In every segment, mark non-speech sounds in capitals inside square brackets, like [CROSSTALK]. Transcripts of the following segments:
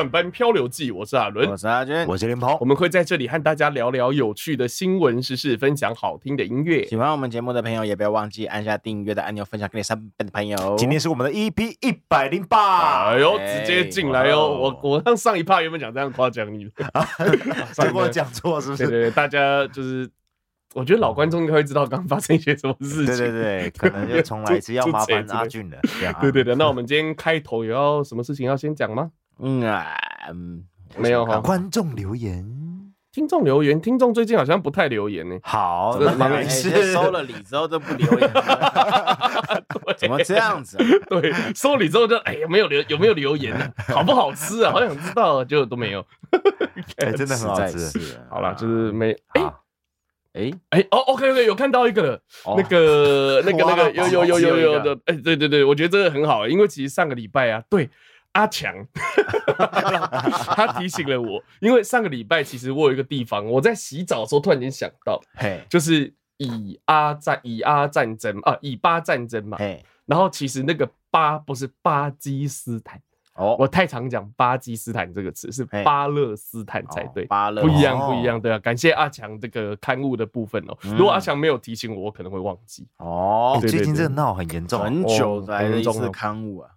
后段班漂流记，我是阿伦，我是阿娟，我是林鹏。我们会在这里和大家聊聊有趣的新闻时事，分享好听的音乐。喜欢我们节目的朋友，也不要忘记按下订阅的按钮，分享给你身边的朋友。今天是我们的 EP 一百零八，哎呦，直接进来哦！我我上上一趴原本讲这样夸奖你，[LAUGHS] 结果讲错是不是？对对对，大家就是，我觉得老观众应该会知道刚刚发生一些什么事情。对对对，可能就重来一次，[LAUGHS] 要麻烦阿俊了。对对对，那我们今天开头有要什么事情要先讲吗？嗯啊，嗯，没有哈。观众留言，听众留言，听众最近好像不太留言呢。好，没事，收了礼之后就不留言了。怎么这样子？对，收礼之后就哎呀，没有留，有没有留言呢？好不好吃啊？好想知道，结果都没有。哎，真的很好吃。好了，就是没哎。哎哎哦，OK OK，有看到一个了，那个那个那个有有有有有的，哎对对对，我觉得这个很好，因为其实上个礼拜啊，对阿强，[LAUGHS] 他提醒了我，因为上个礼拜其实我有一个地方，我在洗澡的时候突然间想到，嘿，就是以阿战以阿战争啊，以巴战争嘛，嘿，然后其实那个巴不是巴基斯坦。哦，我太常讲巴基斯坦这个词，是巴勒斯坦才对，巴勒不一样不一样，对啊，感谢阿强这个刊物的部分哦。如果阿强没有提醒我，我可能会忘记。哦，最近这个闹很严重，很久来的一次刊物啊。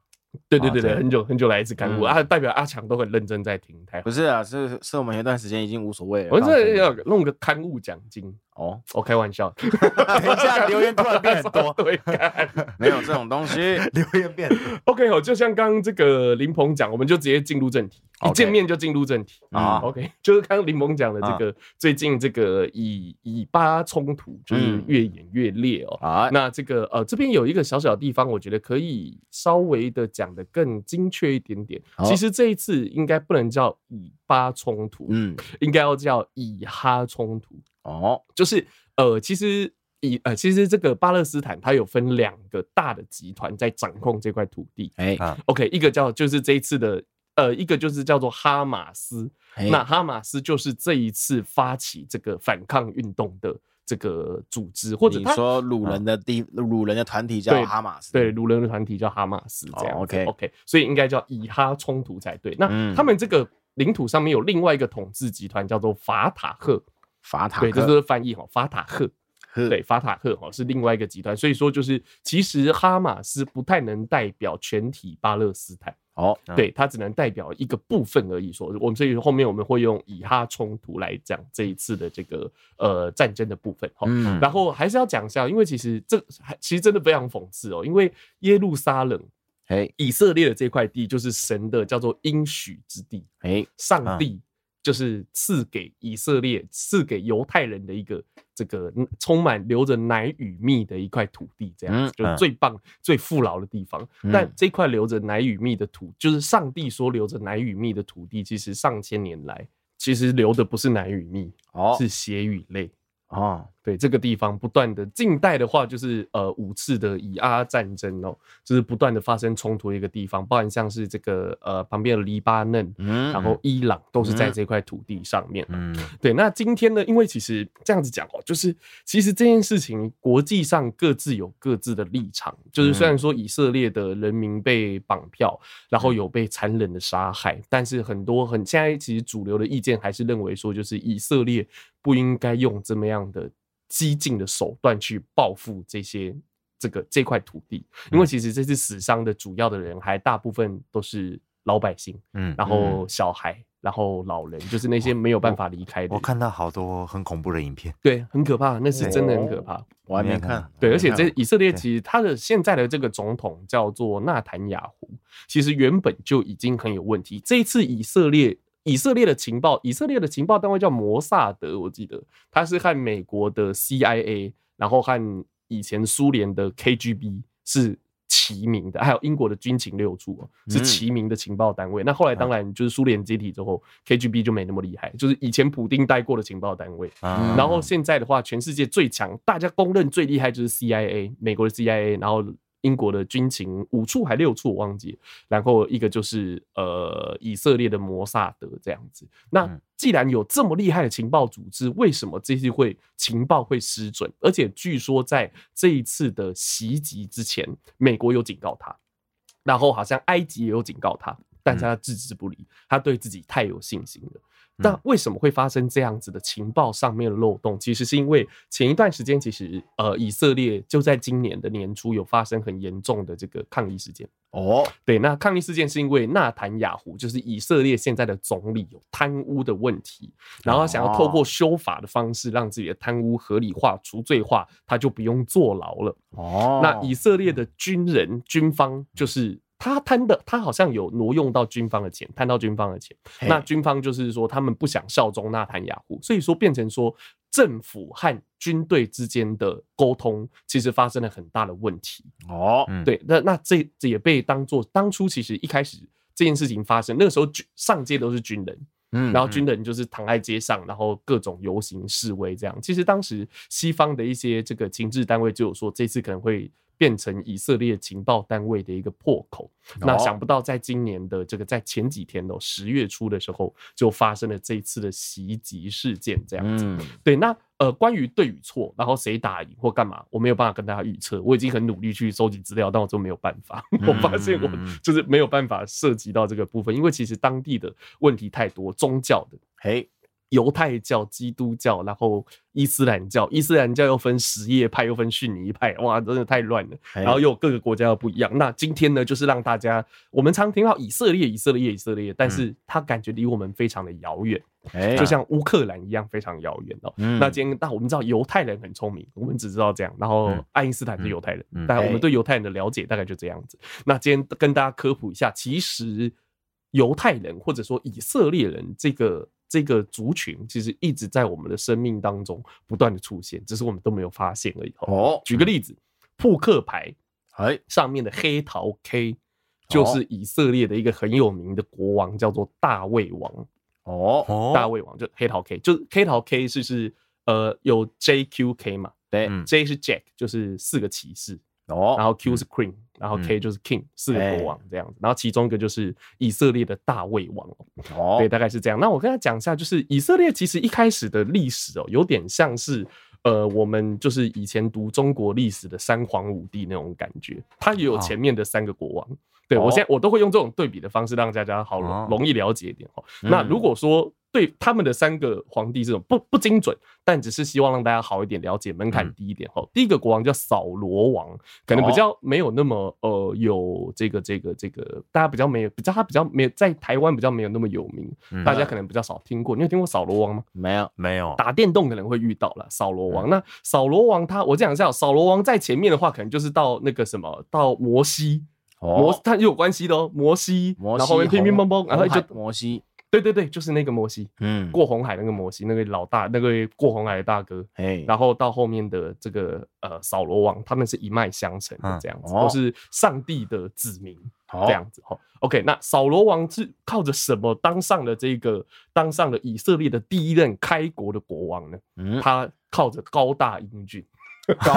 对对对对，很久很久来一次刊物啊，代表阿强都很认真在听。台不是啊，是是我们有一段时间已经无所谓了。我们这要弄个刊物奖金。哦，我开玩笑。[LAUGHS] 等一下，留言突然变很多，[LAUGHS] 对，[LAUGHS] 没有这种东西，留言变。OK，好，就像刚刚这个林鹏讲，我们就直接进入正题，一见面就进入正题啊。OK，就是刚刚林鹏讲的这个最近这个以以巴冲突就是越演越烈哦。啊，那这个呃这边有一个小小的地方，我觉得可以稍微的讲的更精确一点点。其实这一次应该不能叫以巴冲突，嗯，应该要叫以哈冲突。哦，就是呃，其实以呃，其实这个巴勒斯坦它有分两个大的集团在掌控这块土地。哎，OK，一个叫就是这一次的呃，一个就是叫做哈马斯。那哈马斯就是这一次发起这个反抗运动的这个组织，或者你说鲁人的地掳人的团体叫哈马斯，对，鲁人的团体叫哈马斯这样。OK OK，所以应该叫以哈冲突才对。那他们这个领土上面有另外一个统治集团叫做法塔赫。法塔对，这是翻译哈，法塔赫，对，法塔赫哈是另外一个集团，所以说就是其实哈马斯不太能代表全体巴勒斯坦哦，对，它只能代表一个部分而已。说我们所以后面我们会用以哈冲突来讲这一次的这个呃战争的部分哈，然后还是要讲一下，因为其实这其实真的非常讽刺哦，因为耶路撒冷，哎，以色列的这块地就是神的叫做应许之地，哎，上帝。就是赐给以色列、赐给犹太人的一个这个充满流着奶与蜜的一块土地，这样子就是最棒、最富饶的地方。但这块流着奶与蜜的土，就是上帝说流着奶与蜜的土地，其实上千年来其实流的不是奶与蜜，是血与泪。哦，对，这个地方不断的近代的话，就是呃五次的以阿战争哦，就是不断的发生冲突的一个地方，包含像是这个呃旁边的黎巴嫩，嗯，然后伊朗都是在这块土地上面。嗯，对。那今天呢，因为其实这样子讲哦，就是其实这件事情国际上各自有各自的立场，就是虽然说以色列的人民被绑票，然后有被残忍的杀害，但是很多很现在其实主流的意见还是认为说，就是以色列。不应该用这么样的激进的手段去报复这些这个这块土地，因为其实这次死伤的主要的人还大部分都是老百姓，嗯，然后小孩，然后老人，就是那些没有办法离开的。我看到好多很恐怖的影片，对，很可怕，那是真的很可怕。我还没看，对，而且这以色列其实他的现在的这个总统叫做纳坦雅胡，其实原本就已经很有问题。这一次以色列。以色列的情报，以色列的情报单位叫摩萨德，我记得他是和美国的 CIA，然后和以前苏联的 KGB 是齐名的，还有英国的军情六处是齐名的情报单位。那后来当然就是苏联解体之后，KGB 就没那么厉害，就是以前普丁待过的情报单位。然后现在的话，全世界最强，大家公认最厉害就是 CIA，美国的 CIA，然后。英国的军情五处还六处我忘记，然后一个就是呃以色列的摩萨德这样子。那既然有这么厉害的情报组织，为什么这次会情报会失准？而且据说在这一次的袭击之前，美国有警告他，然后好像埃及也有警告他。但是他置之不理，他对自己太有信心了。但为什么会发生这样子的情报上面的漏洞？其实是因为前一段时间，其实呃，以色列就在今年的年初有发生很严重的这个抗议事件。哦，对，那抗议事件是因为纳坦雅胡，就是以色列现在的总理有贪污的问题，然后想要透过修法的方式让自己的贪污合理化、除罪化，他就不用坐牢了。哦，那以色列的军人军方就是。他贪的，他好像有挪用到军方的钱，贪到军方的钱。那军方就是说，他们不想效忠纳坦雅胡，所以说变成说，政府和军队之间的沟通其实发生了很大的问题。哦，对，那那这这也被当做当初其实一开始这件事情发生，那个时候上街都是军人，嗯，然后军人就是躺在街上，然后各种游行示威这样。其实当时西方的一些这个情治单位就有说，这次可能会。变成以色列情报单位的一个破口，那想不到在今年的这个在前几天哦，十月初的时候就发生了这一次的袭击事件，这样子。对，那呃，关于对与错，然后谁打赢或干嘛，我没有办法跟大家预测。我已经很努力去收集资料，但我都没有办法。[LAUGHS] 我发现我就是没有办法涉及到这个部分，因为其实当地的问题太多，宗教的，嘿。犹太教、基督教，然后伊斯兰教，伊斯兰教又分什叶派，又分逊尼派，哇，真的太乱了。然后又各个国家又不一样。那今天呢，就是让大家，我们常听到以色列、以色列、以色列，但是它感觉离我们非常的遥远，就像乌克兰一样非常遥远哦。那今天，那我们知道犹太人很聪明，我们只知道这样。然后爱因斯坦是犹太人，但我们对犹太人的了解大概就这样子。那今天跟大家科普一下，其实犹太人或者说以色列人这个。这个族群其实一直在我们的生命当中不断的出现，只是我们都没有发现而已。哦，举个例子，扑克牌哎上面的黑桃 K 就是以色列的一个很有名的国王，叫做大卫王。哦，大卫王就黑桃 K，就黑桃 K 是是呃有 JQK 嘛？对，J 是 Jack，就是四个骑士。哦，然后 Q 是 Queen，然后 K 就是 King，四个国王这样子，然后其中一个就是以色列的大卫王哦，对，大概是这样。那我跟他讲一下，就是以色列其实一开始的历史哦，有点像是呃，我们就是以前读中国历史的三皇五帝那种感觉，它也有前面的三个国王。对我现在我都会用这种对比的方式让大家好容易了解一点哦。那如果说。对他们的三个皇帝这种不不精准，但只是希望让大家好一点了解，门槛低一点哈。嗯、第一个国王叫扫罗王，可能比较没有那么呃有这个这个这个，大家比较没有比较他比较没有在台湾比较没有那么有名，嗯、大家可能比较少听过。你有听过扫罗王吗？没有没有，打电动可能会遇到了扫罗王。嗯、那扫罗王他我讲一下，扫罗王在前面的话，可能就是到那个什么到摩西，哦、摩他有关系的哦，摩西，摩西然后乒乒乓乓，然后就摩西。对对对，就是那个摩西，嗯，过红海那个摩西，那个老大，那个过红海的大哥，哎，然后到后面的这个呃扫罗王，他们是一脉相承的这样子，都是上帝的子民这样子哈。OK，那扫罗王是靠着什么当上了这个当上了以色列的第一任开国的国王呢？嗯，他靠着高大英俊。[LAUGHS] 高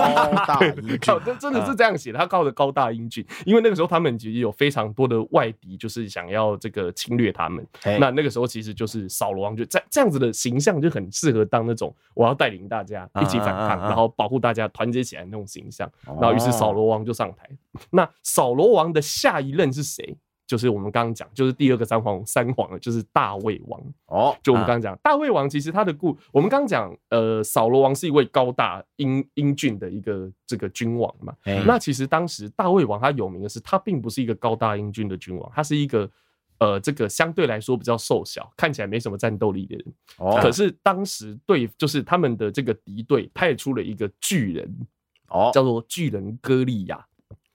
大英俊，这真的是这样写的。他靠着高大英俊，因为那个时候他们其实有非常多的外敌，就是想要这个侵略他们。那那个时候其实就是扫罗王就这这样子的形象就很适合当那种我要带领大家一起反抗，然后保护大家团结起来那种形象。然后于是扫罗王就上台。那扫罗王的下一任是谁？就是我们刚刚讲，就是第二个三皇三皇，就是大卫王哦。就我们刚刚讲，大卫王其实他的故，我们刚刚讲，呃，扫罗王是一位高大英英俊的一个这个君王嘛。那其实当时大卫王他有名的是，他并不是一个高大英俊的君王，他是一个呃，这个相对来说比较瘦小，看起来没什么战斗力的人。哦。可是当时对，就是他们的这个敌对派出了一个巨人，哦，叫做巨人歌利亚。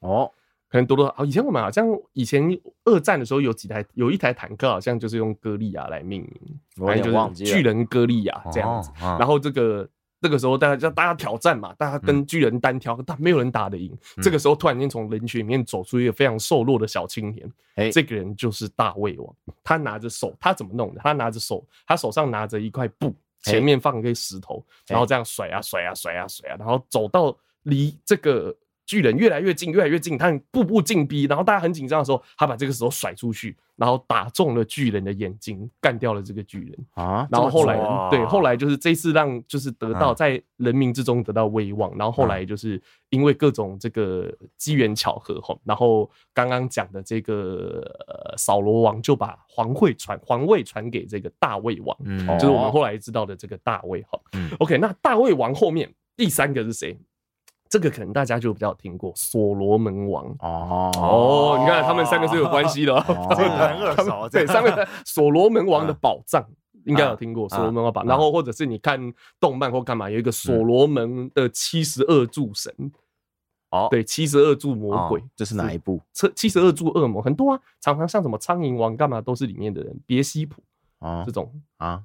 哦。可能多多好，以前我们好像以前二战的时候有几台，有一台坦克好像就是用歌利亚来命名，我有点忘记了，巨人歌利亚这样子。然后这个那个时候大家叫大家挑战嘛，大家跟巨人单挑，但没有人打得赢。这个时候突然间从人群里面走出一个非常瘦弱的小青年，这个人就是大胃王。他拿着手，他怎么弄的？他拿着手，他手上拿着一块布，前面放一个石头，然后这样甩啊甩啊甩啊甩啊，然后走到离这个。巨人越来越近，越来越近，他步步进逼，然后大家很紧张的时候，他把这个时候甩出去，然后打中了巨人的眼睛，干掉了这个巨人啊。然后后来，对，后来就是这次让就是得到在人民之中得到威望，然后后来就是因为各种这个机缘巧合哈，然后刚刚讲的这个扫罗王就把皇位传皇位传给这个大卫王，嗯，就是我们后来知道的这个大卫哈。OK，那大卫王后面第三个是谁？这个可能大家就比较听过所罗门王。哦哦，你看他们三个是有关系的，[LAUGHS] 这个很耳熟。对，三个 [LAUGHS] 所罗门王的宝藏应该有听过所罗门王宝，然后或者是你看动漫或干嘛，有一个所罗门的七十二柱神哦，对，七十二柱魔鬼，这是哪一部？七十二柱恶魔很多啊，常常像什么苍蝇王干嘛都是里面的人，别西卜啊这种啊。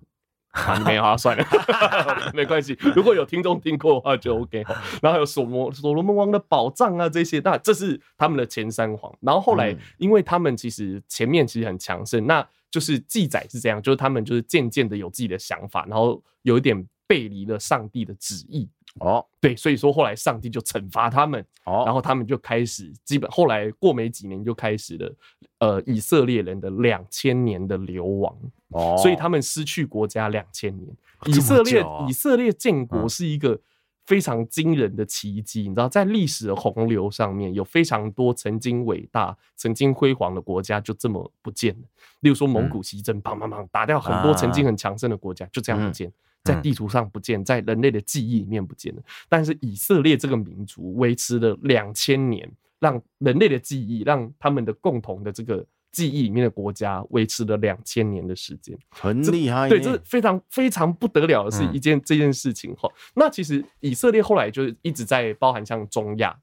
啊，没有啊，算了，[LAUGHS] 没关系。如果有听众听过的话，就 OK。然后还有所罗所罗门王的宝藏啊，这些，那这是他们的前三皇。然后后来，因为他们其实前面其实很强盛，那就是记载是这样，就是他们就是渐渐的有自己的想法，然后有一点背离了上帝的旨意。哦，对，所以说后来上帝就惩罚他们，哦，然后他们就开始基本后来过没几年就开始了，呃，以色列人的两千年的流亡，哦，所以他们失去国家两千年。以色列以色列建国是一个非常惊人的奇迹，你知道，在历史的洪流上面有非常多曾经伟大、曾经辉煌的国家就这么不见了。例如说蒙古西征，砰砰砰，打掉很多曾经很强盛的国家，就这样不见。在地图上不见，在人类的记忆里面不见了。但是以色列这个民族维持了两千年，让人类的记忆，让他们的共同的这个记忆里面的国家维持了两千年的时间，很厉害。对，这是非常非常不得了的是一件这件事情哈。那其实以色列后来就是一直在包含像中亚，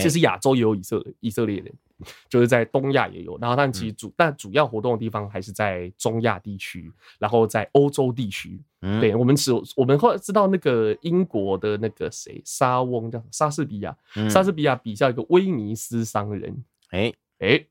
其实亚洲也有以色以色列人。就是在东亚也有，然后但其实主但主要活动的地方还是在中亚地区，然后在欧洲地区。嗯，对，我们只我们后来知道那个英国的那个谁莎翁叫莎士比亚，莎士比亚笔下一个威尼斯商人。哎哎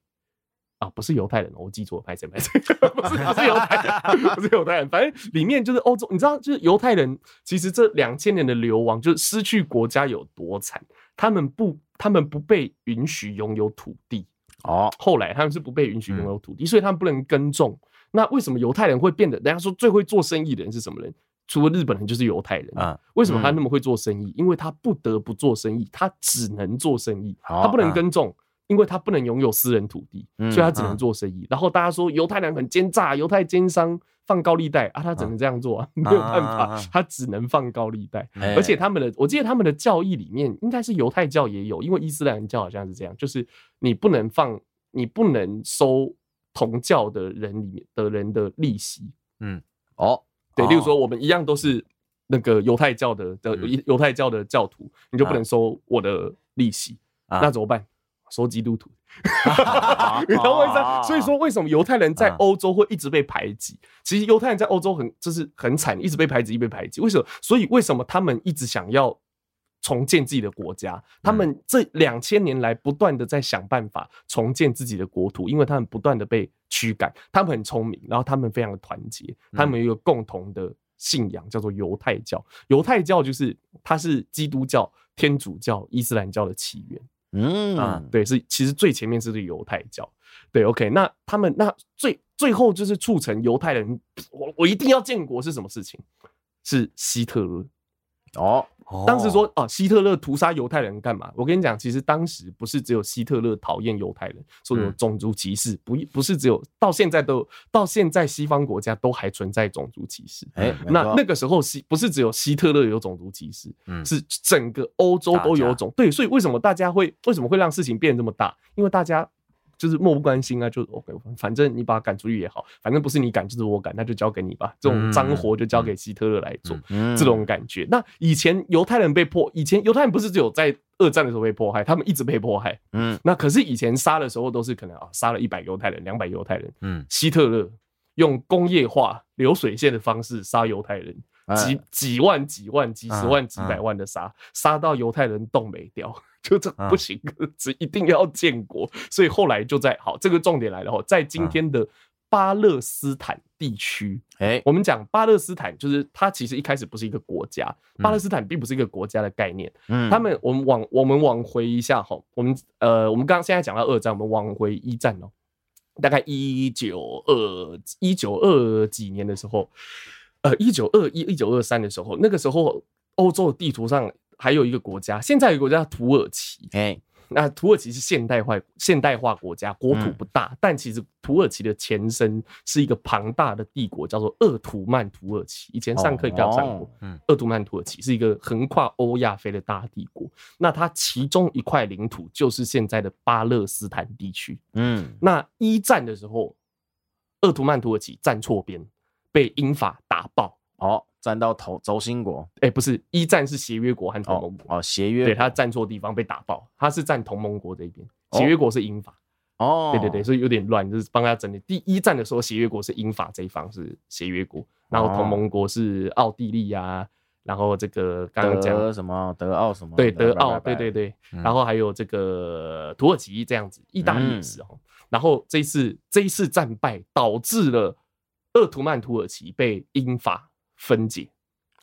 啊，不是犹太人，我记错了，拍谁拍谁，不是不是犹太人，不是犹太人，反正里面就是欧洲，你知道，就是犹太人，其实这两千年的流亡，就是失去国家有多惨，他们不。他们不被允许拥有土地哦，后来他们是不被允许拥有土地，所以他们不能耕种。那为什么犹太人会变得？人家说最会做生意的人是什么人？除了日本人，就是犹太人啊。为什么他那么会做生意？因为他不得不做生意，他只能做生意，他不能耕种。因为他不能拥有私人土地，所以他只能做生意。然后大家说犹太人很奸诈，犹太奸商放高利贷啊，他只能这样做啊，没有办法，他只能放高利贷。而且他们的，我记得他们的教义里面应该是犹太教也有，因为伊斯兰教好像是这样，就是你不能放，你不能收同教的人里面的人的利息。嗯，哦，对，例如说我们一样都是那个犹太教的的犹太教的教徒，你就不能收我的利息，那怎么办？说基督徒，[LAUGHS] 你懂我意思？所以说，为什么犹太人在欧洲会一直被排挤？其实犹太人在欧洲很就是很惨，一直被排挤，一直被排挤。为什么？所以为什么他们一直想要重建自己的国家？他们这两千年来不断的在想办法重建自己的国土，因为他们不断的被驱赶。他们很聪明，然后他们非常的团结，他们有一个共同的信仰叫做犹太教。犹太教就是它是基督教、天主教、伊斯兰教的起源。嗯啊，对，是其实最前面是对犹太教，对，OK，那他们那最最后就是促成犹太人，我我一定要建国是什么事情？是希特勒。哦，当时说哦，希特勒屠杀犹太人干嘛？我跟你讲，其实当时不是只有希特勒讨厌犹太人，说有种族歧视，不不是只有到现在都到现在西方国家都还存在种族歧视。哎，那那个时候希不是只有希特勒有种族歧视，是整个欧洲都有种。对，所以为什么大家会为什么会让事情变得这么大？因为大家。就是漠不关心啊，就 OK，反正你把他赶出去也好，反正不是你赶就是我赶，那就交给你吧。这种脏活就交给希特勒来做，这种感觉。那以前犹太人被迫，以前犹太人不是只有在二战的时候被迫害，他们一直被迫害。嗯，那可是以前杀的时候都是可能啊，杀了一百犹太人、两百犹太人。嗯，希特勒用工业化流水线的方式杀犹太人，几几万、几万、几十万、几百万的杀，杀到犹太人冻没掉。[LAUGHS] 就这不行，只一定要建国，所以后来就在好这个重点来了哈，在今天的巴勒斯坦地区。哎，我们讲巴勒斯坦，就是它其实一开始不是一个国家，巴勒斯坦并不是一个国家的概念。嗯，他们，我们往我们往回一下哈，我们呃，我们刚刚现在讲到二战，我们往回一战哦，大概一九二一九二几年的时候，呃，一九二一一九二三的时候，那个时候欧洲的地图上还有一个国家，现在有一个国家土耳其。哎。那土耳其是现代化现代化国家，国土不大，嗯、但其实土耳其的前身是一个庞大的帝国，叫做鄂图曼土耳其。以前上课应该有上过，嗯，鄂图曼土耳其是一个横跨欧亚非的大帝国。那它其中一块领土就是现在的巴勒斯坦地区。嗯，那一战的时候，鄂图曼土耳其站错边，被英法打爆。哦。站到头轴心国，哎，不是一战是协约国和同盟国。哦，协约对他站错地方被打爆，他是站同盟国这一边，协约国是英法。哦，对对对，所以有点乱，就是帮他整理。第一战的时候，协约国是英法这一方是协约国，然后同盟国是奥地利呀，然后这个刚刚讲什么德奥什么，对德奥，对对对，然后还有这个土耳其这样子，意大利也是哦，然后这一次这一次战败导致了鄂图曼土耳其被英法。分解，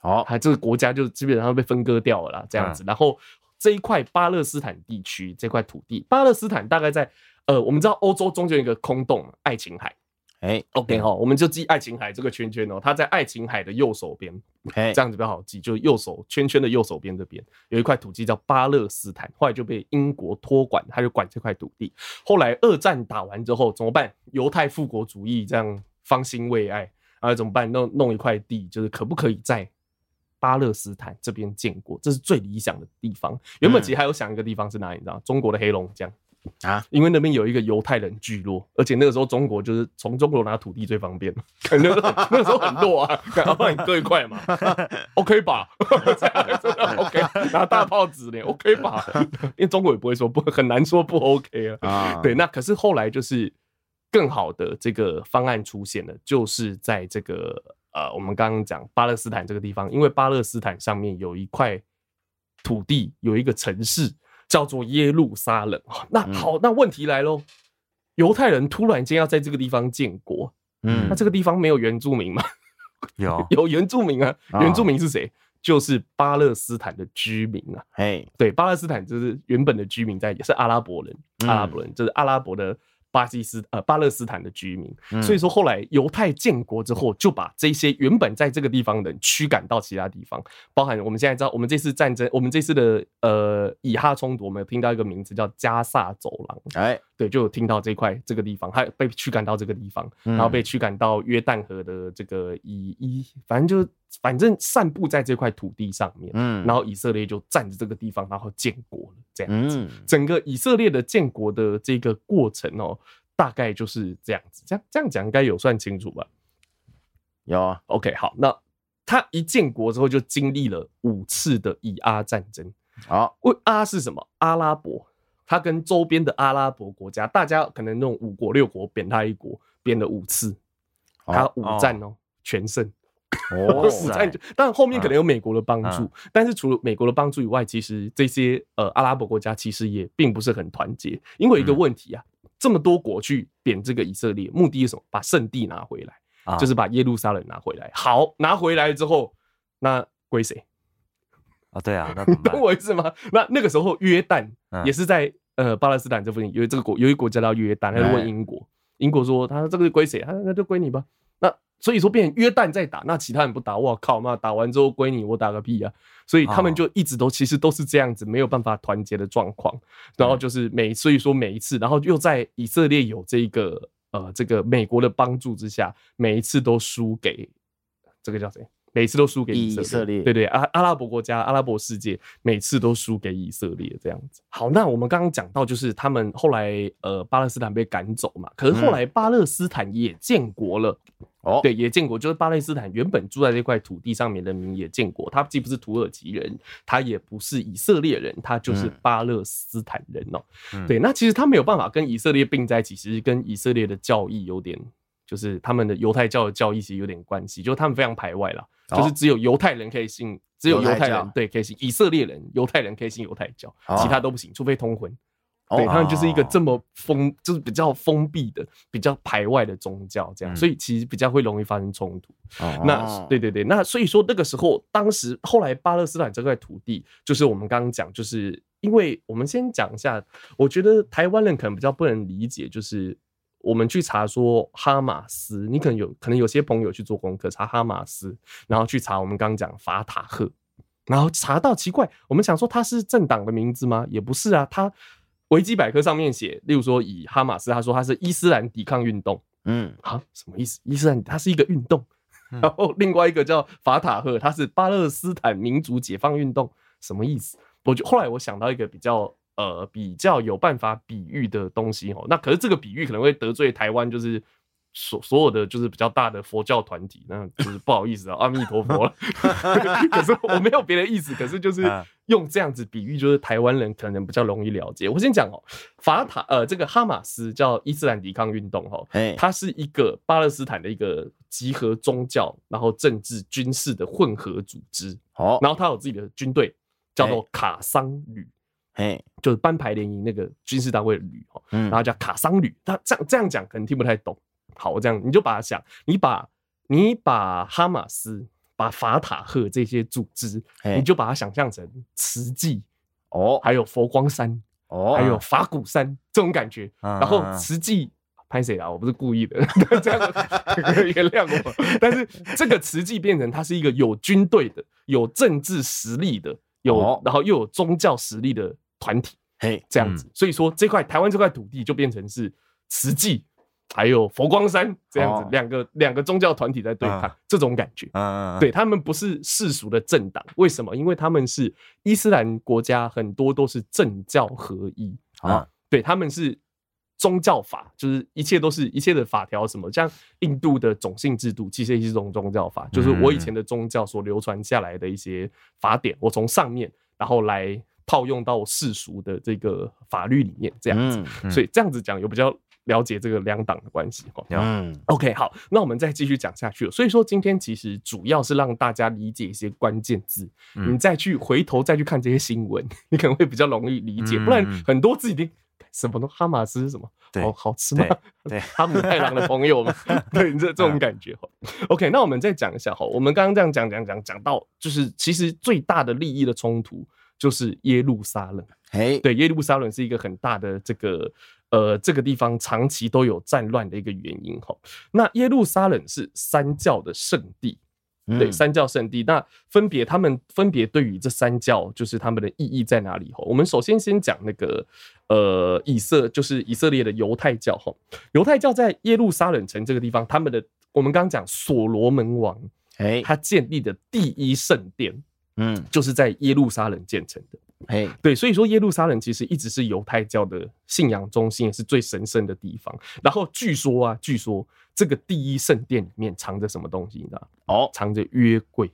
好，还这个国家就基本上被分割掉了啦，这样子。然后这一块巴勒斯坦地区这块土地，巴勒斯坦大概在呃，我们知道欧洲中间有一个空洞，爱琴海。哎，OK 哈，我们就记爱琴海这个圈圈哦，它在爱琴海的右手边，这样子比较好记，就右手圈圈的右手边这边有一块土地叫巴勒斯坦，后来就被英国托管，他就管这块土地。后来二战打完之后怎么办？犹太复国主义这样方兴未艾。啊，怎么办？弄弄一块地，就是可不可以在巴勒斯坦这边建国？这是最理想的地方。原本其实还有想一个地方是哪里？你知道？中国的黑龙江啊，因为那边有一个犹太人聚落，而且那个时候中国就是从中国拿土地最方便。[LAUGHS] 那那个时候很弱啊，要不然你割一块嘛，[LAUGHS] OK 吧？[LAUGHS] OK，拿大炮子呢，OK 吧？因为中国也不会说不，很难说不 OK 啊。对，那可是后来就是。更好的这个方案出现了，就是在这个呃，我们刚刚讲巴勒斯坦这个地方，因为巴勒斯坦上面有一块土地，有一个城市叫做耶路撒冷。那好，那问题来喽，犹太人突然间要在这个地方建国，嗯，那这个地方没有原住民吗？有，[LAUGHS] 有原住民啊，原住民是谁？就是巴勒斯坦的居民啊。嘿，对，巴勒斯坦就是原本的居民在，也是阿拉伯人，阿拉伯人就是阿拉伯的。巴基斯呃巴勒斯坦的居民，所以说后来犹太建国之后，就把这些原本在这个地方的人驱赶到其他地方，包含我们现在知道，我们这次战争，我们这次的呃以哈冲突，我们有听到一个名字叫加萨走廊，哎，对，就有听到这块这个地方，他被驱赶到这个地方，然后被驱赶到约旦河的这个以一，反正就反正散布在这块土地上面，嗯，然后以色列就占着这个地方，然后建国了。这样子，整个以色列的建国的这个过程哦，大概就是这样子。这样这样讲应该有算清楚吧？有啊。OK，好，那他一建国之后，就经历了五次的以阿战争。好，为阿是什么？阿拉伯，他跟周边的阿拉伯国家，大家可能那种五国六国贬他一国，贬了五次，他五战哦，全胜。哦，[LAUGHS] 但后面可能有美国的帮助，但是除了美国的帮助以外，其实这些呃阿拉伯国家其实也并不是很团结，因为一个问题啊，这么多国去贬这个以色列，目的是什么？把圣地拿回来，就是把耶路撒冷拿回来。好，拿回来之后，那归谁？啊，对啊，那 [LAUGHS] 懂我意思吗？那那个时候约旦也是在呃巴勒斯坦这附近，因为这个国有一个国家叫约旦，他就问英国，英国说他这个归谁？他说那就归你吧。那所以说，变成约旦在打，那其他人不打，我靠，那打完之后归你，我打个屁啊！所以他们就一直都其实都是这样子，没有办法团结的状况。然后就是每，所以说每一次，然后又在以色列有这个呃这个美国的帮助之下，每一次都输给这个叫谁？每次都输给以色列，对对，阿阿拉伯国家、阿拉伯世界，每次都输给以色列这样子。好，那我们刚刚讲到，就是他们后来呃巴勒斯坦被赶走嘛，可是后来巴勒斯坦也建国了。哦，对，也建国，就是巴勒斯坦原本住在这块土地上面的民也建国。他既不是土耳其人，他也不是以色列人，他就是巴勒斯坦人哦。对，那其实他没有办法跟以色列并在一起，其实跟以色列的教义有点，就是他们的犹太教的教义其实有点关系，就他们非常排外啦。就是只有犹太人可以信，只有犹太人对可以信以色列人，犹太人可以信犹太教，其他都不行，除非通婚。对，他们就是一个这么封，就是比较封闭的、比较排外的宗教，这样，所以其实比较会容易发生冲突。那对对对，那所以说那个时候，当时后来巴勒斯坦这块土地，就是我们刚刚讲，就是因为我们先讲一下，我觉得台湾人可能比较不能理解，就是我们去查说哈马斯，你可能有可能有些朋友去做功课查哈马斯，然后去查我们刚刚讲法塔赫，然后查到奇怪，我们想说他是政党的名字吗？也不是啊，他。维基百科上面写，例如说以哈马斯，他说他是伊斯兰抵抗运动，嗯，啊，什么意思？伊斯兰它是一个运动，[LAUGHS] 然后另外一个叫法塔赫，它是巴勒斯坦民族解放运动，什么意思？我就后来我想到一个比较呃比较有办法比喻的东西哦，那可是这个比喻可能会得罪台湾，就是。所所有的就是比较大的佛教团体，那就是不好意思啊，阿弥陀佛了。[LAUGHS] 可是我没有别的意思，可是就是用这样子比喻，就是台湾人可能比较容易了解。我先讲哦，法塔呃，这个哈马斯叫伊斯兰抵抗运动哈，它是一个巴勒斯坦的一个集合宗教、然后政治、军事的混合组织。哦，然后它有自己的军队，叫做卡桑旅，哎，就是班排联营那个军事单位的旅哈，然后叫卡桑旅。他这样这样讲可能听不太懂。好，这样你就把它想，你把你把哈马斯、把法塔赫这些组织，你就把它想象成慈济哦，还有佛光山哦，还有法鼓山这种感觉。然后慈济拍谁啦？我不是故意的，[LAUGHS] 这样原谅我。但是这个慈济变成它是一个有军队的、有政治实力的、有然后又有宗教实力的团体，嘿，这样子。所以说这块台湾这块土地就变成是慈济。还有佛光山这样子，两个两个宗教团体在对抗，这种感觉，对，他们不是世俗的政党，为什么？因为他们是伊斯兰国家，很多都是政教合一啊，对，他们是宗教法，就是一切都是一切的法条，什么像印度的种姓制度，其实也是一种宗教法，就是我以前的宗教所流传下来的一些法典，我从上面然后来套用到世俗的这个法律里面，这样子，所以这样子讲有比较。了解这个两党的关系，嗯，OK，好，那我们再继续讲下去了。所以说，今天其实主要是让大家理解一些关键字，你再去回头再去看这些新闻，[LAUGHS] 你可能会比较容易理解。不然很多字已经什么都哈马斯是什么，好好吃吗？对，哈姆太郎的朋友们，[LAUGHS] 对，这这种感觉。OK，那我们再讲一下哈，我们刚刚这样讲讲讲讲到，就是其实最大的利益的冲突就是耶路撒冷。哎，对，耶路撒冷是一个很大的这个。呃，这个地方长期都有战乱的一个原因哈。那耶路撒冷是三教的圣地，对，三教圣地。那分别他们分别对于这三教，就是他们的意义在哪里哈？我们首先先讲那个呃，以色就是以色列的犹太教哈。犹太教在耶路撒冷城这个地方，他们的我们刚刚讲所罗门王，哎，他建立的第一圣殿，嗯，就是在耶路撒冷建成的。嘿，hey, 对，所以说耶路撒冷其实一直是犹太教的信仰中心，也是最神圣的地方。然后据说啊，据说这个第一圣殿里面藏着什么东西，你知道吗？哦，藏着约柜。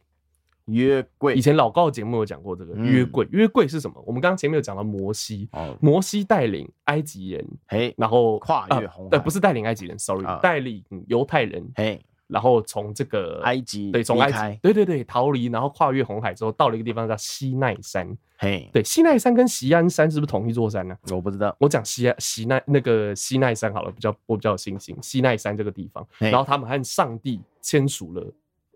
约柜，以前老高的节目有讲过这个约柜。约柜是什么？我们刚刚前面有讲到摩西，摩西带领埃及人，嘿，然后跨越红海，对，不是带领埃及人，sorry，带领犹太人，嘿。然后从这个埃及，对，从埃及，对对对，逃离，然后跨越红海之后，到了一个地方叫西奈山。嘿，对，西奈山跟锡安山是不是同一座山呢？我不知道，我讲西安西奈那个西奈山好了，比较我比较有信心。西奈山这个地方，然后他们和上帝签署了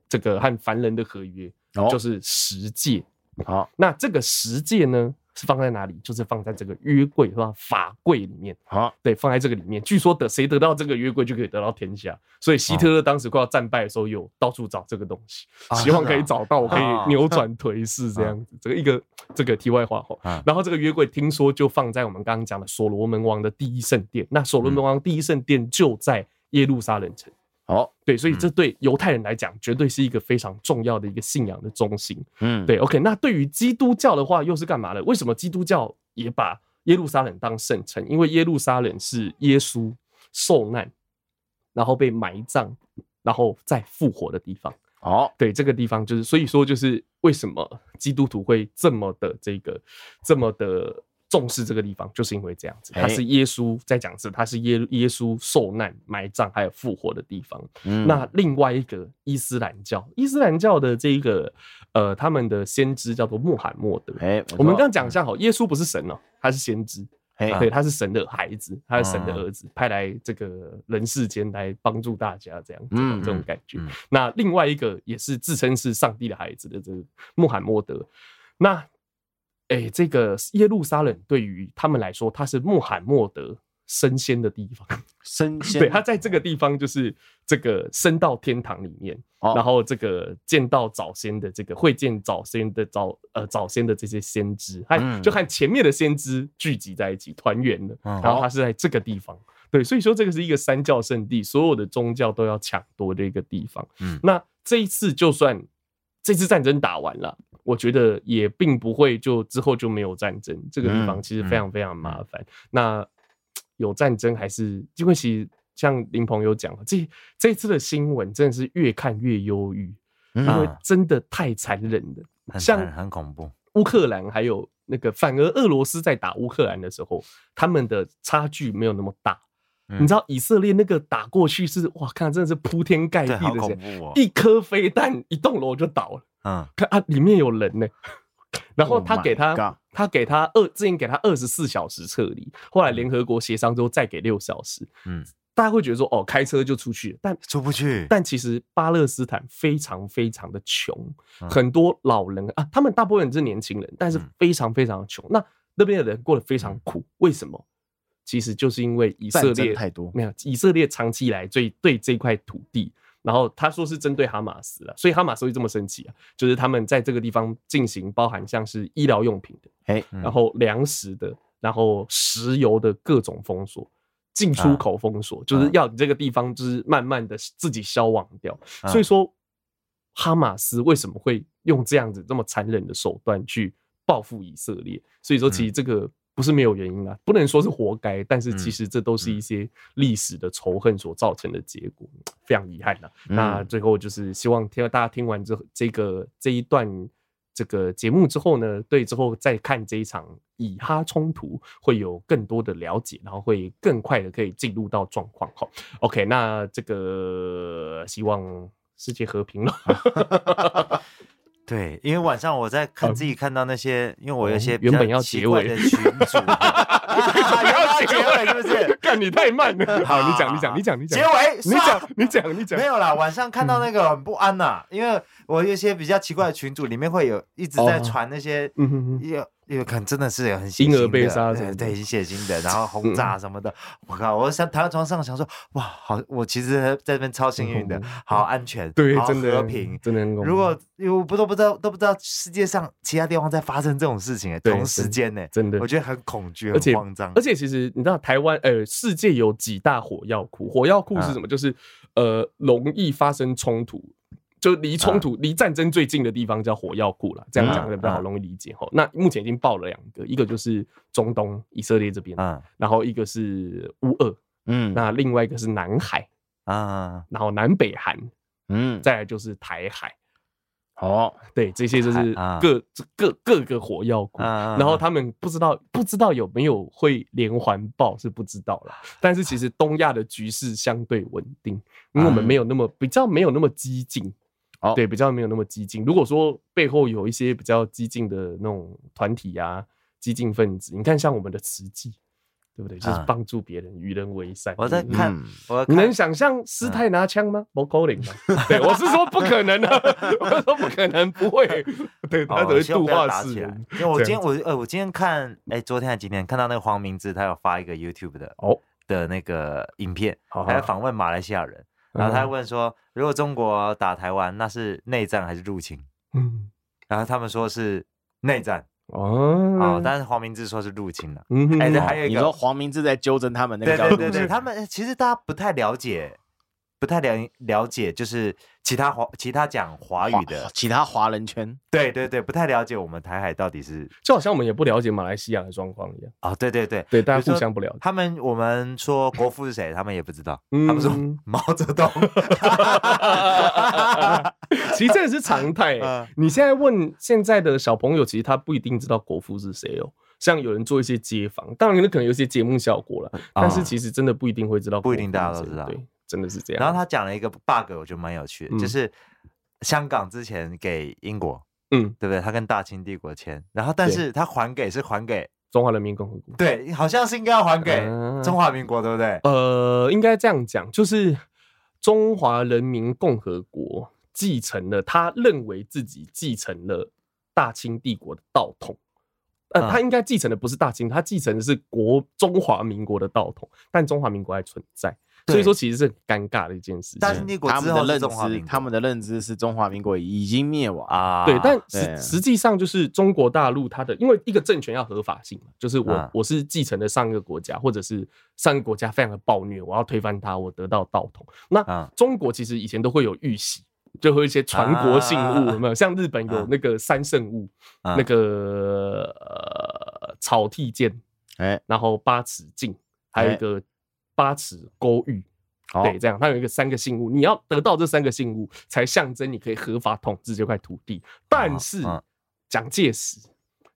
这个和凡人的合约，就是十诫。好，那这个十诫呢？是放在哪里？就是放在这个约柜是吧？法柜里面。好，对，放在这个里面。据说得谁得到这个约柜，就可以得到天下。所以希特勒当时快要战败的时候，有到处找这个东西，希望可以找到，可以扭转颓势这样子。这个一个这个题外话哈。然后这个约柜听说就放在我们刚刚讲的所罗门王的第一圣殿。那所罗门王第一圣殿就在耶路撒冷城。好，对，所以这对犹太人来讲，绝对是一个非常重要的一个信仰的中心。嗯，对，OK。那对于基督教的话，又是干嘛的？为什么基督教也把耶路撒冷当圣城？因为耶路撒冷是耶稣受难，然后被埋葬，然后再复活的地方。哦，对，这个地方就是，所以说就是为什么基督徒会这么的这个这么的。重视这个地方，就是因为这样子，它是耶稣在讲是，它是耶耶稣受难、埋葬还有复活的地方。嗯、那另外一个伊斯兰教，伊斯兰教的这一个呃，他们的先知叫做穆罕默德。欸、我们刚刚讲一下好，耶稣不是神哦、喔，他是先知。对，他是神的孩子，他是神的儿子，派来这个人世间来帮助大家，这样这种感觉。那另外一个也是自称是上帝的孩子的这个穆罕默德，那。哎，这个耶路撒冷对于他们来说，它是穆罕默德升仙的地方。[LAUGHS] 升 [LAUGHS] 仙，对，他在这个地方就是这个升到天堂里面，哦、然后这个见到早先的这个会见早先的早呃早先的这些先知，还就和前面的先知聚集在一起团圆了。嗯、然后他是在这个地方，对，所以说这个是一个三教圣地，所有的宗教都要抢夺的一个地方。嗯，那这一次就算这次战争打完了。我觉得也并不会就之后就没有战争，这个地方其实非常非常麻烦。那有战争还是因为其实像林朋友讲，这这次的新闻真的是越看越忧郁，因为真的太残忍了，像很恐怖。乌克兰还有那个，反而俄罗斯在打乌克兰的时候，他们的差距没有那么大。你知道以色列那个打过去是哇，看真的是铺天盖地的，一颗飞弹一栋楼就倒了。嗯，看啊，里面有人呢，然后他给他，他给他二，之前给他二十四小时撤离，后来联合国协商之后再给六小时。嗯，大家会觉得说，哦，开车就出去，但出不去。但其实巴勒斯坦非常非常的穷，很多老人啊，他们大部分人是年轻人，但是非常非常的穷。那那边的人过得非常苦，为什么？其实就是因为以色列太多，没有以色列长期以来最对这块土地。然后他说是针对哈马斯了，所以哈马斯会这么生气啊，就是他们在这个地方进行包含像是医疗用品的，然后粮食的，然后石油的各种封锁，进出口封锁，就是要你这个地方就是慢慢的自己消亡掉。所以说，哈马斯为什么会用这样子这么残忍的手段去报复以色列？所以说，其实这个。不是没有原因啊，不能说是活该，但是其实这都是一些历史的仇恨所造成的结果，非常遗憾的。那最后就是希望听大家听完之后，这个这一段这个节目之后呢，对之后再看这一场以哈冲突会有更多的了解，然后会更快的可以进入到状况。好，OK，那这个希望世界和平了。[LAUGHS] 对，因为晚上我在看自己看到那些，因为我有些原本要结尾的 [LAUGHS] 群主，[LAUGHS] 原本，要结尾是不是？[LAUGHS] 看你太慢了。好，你讲，你讲，你讲，你讲。结尾，你讲，你讲，你讲。没有啦，晚上看到那个很不安呐，因为我有一些比较奇怪的群主，里面会有一直在传那些，有。因为可能真的是有很婴儿被杀，对，对，很血腥的，然后 [LAUGHS] 轰炸什么的，我靠！我想躺在床上想说，哇，好，我其实在这边超幸运的，好安全，对，真的和平，真的。如果我不都不知道都不知道世界上其他地方在发生这种事情，哎，同时间呢，真的，我觉得很恐惧，很慌张。而且其实你知道，台湾呃，世界有几大火药库？火药库是什么？就是呃，容易发生冲突。就离冲突、离战争最近的地方叫火药库了，这样讲会比较好容易理解哈。那目前已经爆了两个，一个就是中东以色列这边，然后一个是乌俄，嗯，那另外一个是南海啊，然后南北韩，嗯，再来就是台海。哦，对，这些就是各各各个火药库，然后他们不知道不知道有没有会连环爆是不知道了，但是其实东亚的局势相对稳定，因为我们没有那么比较没有那么激进。哦，对，比较没有那么激进。如果说背后有一些比较激进的那种团体啊，激进分子，你看像我们的慈济，对不对？就是帮助别人，与人为善。我在看，我你能想象师太拿枪吗？不可能吗？[LAUGHS] 对，我是说不可能的，我是说不可能，不会。[LAUGHS] 对，他只会度化世人。因为我今天我呃，我今天看，哎，昨天还今天看到那个黄明志，他有发一个 YouTube 的哦的那个影片，还有访问马来西亚人。然后他问说：“如果中国打台湾，那是内战还是入侵？”嗯，然后他们说是内战哦，哦但是黄明志说是入侵了。嗯，哎，这还有一个，你说黄明志在纠正他们那个？对对对，他们其实大家不太了解。不太了了解，就是其他华其他讲华语的其他华人圈，对对对，不太了解我们台海到底是，就好像我们也不了解马来西亚的状况一样啊。对对对对，大家互相不了解。他们我们说国父是谁，他们也不知道。他们说毛泽东。[LAUGHS] 其实这也是常态。[LAUGHS] 你现在问现在的小朋友，其实他不一定知道国父是谁哦。像有人做一些街访，当然可能有些节目效果了，但是其实真的不一定会知道，不一定大家都知道。对。真的是这样。然后他讲了一个 bug，我觉得蛮有趣的，就是香港之前给英国，嗯，对不对？他跟大清帝国签，然后但是他还给是还给中华人民共和国。对，好像是应该要还给中华民国，对不对？呃，应该这样讲，就是中华人民共和国继承了他认为自己继承了大清帝国的道统。呃，他应该继承的不是大清，他继承的是国中华民国的道统，但中华民国还存在。所以说，其实是很尴尬的一件事情。大清帝国之后的认知，他们的认知是中华民国已经灭亡啊。对，但实实际上就是中国大陆它的，因为一个政权要合法性嘛，就是我我是继承了上一个国家，或者是上一个国家非常的暴虐，我要推翻它，我得到道统。那中国其实以前都会有玉玺，就会一些传国信物，有没有？像日本有那个三圣物，那个呃草剃剑，哎，然后八尺镜，还有一个。八尺勾玉，对，这样，它有一个三个信物，你要得到这三个信物，才象征你可以合法统治这块土地。但是蒋介石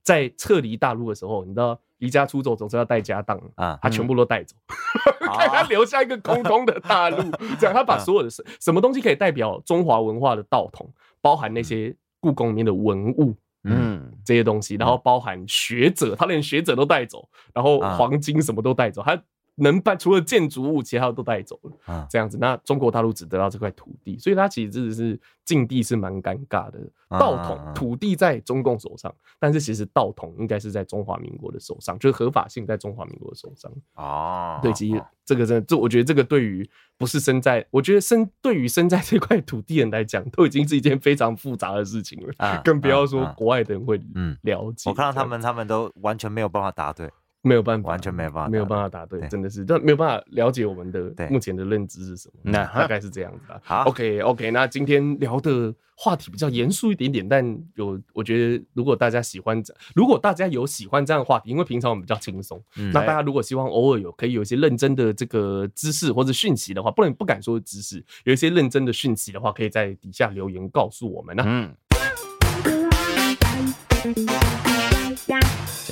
在撤离大陆的时候，你知道离家出走总是要带家当啊，他全部都带走，[LAUGHS] 看他留下一个空空的大陆。这样，他把所有的什什么东西可以代表中华文化的道统，包含那些故宫里面的文物，嗯，这些东西，然后包含学者，他连学者都带走，然后黄金什么都带走，他。能搬除了建筑物，其他都带走了，这样子，那中国大陆只得到这块土地，所以它其实真的是境地是蛮尴尬的。道统土地在中共手上，但是其实道统应该是在中华民国的手上，就是合法性在中华民国的手上。哦，对，其实这个真的，这我觉得这个对于不是生在，我觉得生对于生在这块土地人来讲，都已经是一件非常复杂的事情了，更不要说国外的人会嗯了解。我看到他们，他们都完全没有办法答对。没有办法，完全没有办法，没有办法答对，真的是，但没有办法了解我们的目前的认知是什么，那大概是这样子吧。好，OK，OK，那今天聊的话题比较严肃一点点，但有，我觉得如果大家喜欢，如果大家有喜欢这样的话题，因为平常我们比较轻松，那大家如果希望偶尔有可以有一些认真的这个知识或者讯息的话，不能不敢说知识，有一些认真的讯息的话，可以在底下留言告诉我们呢。嗯。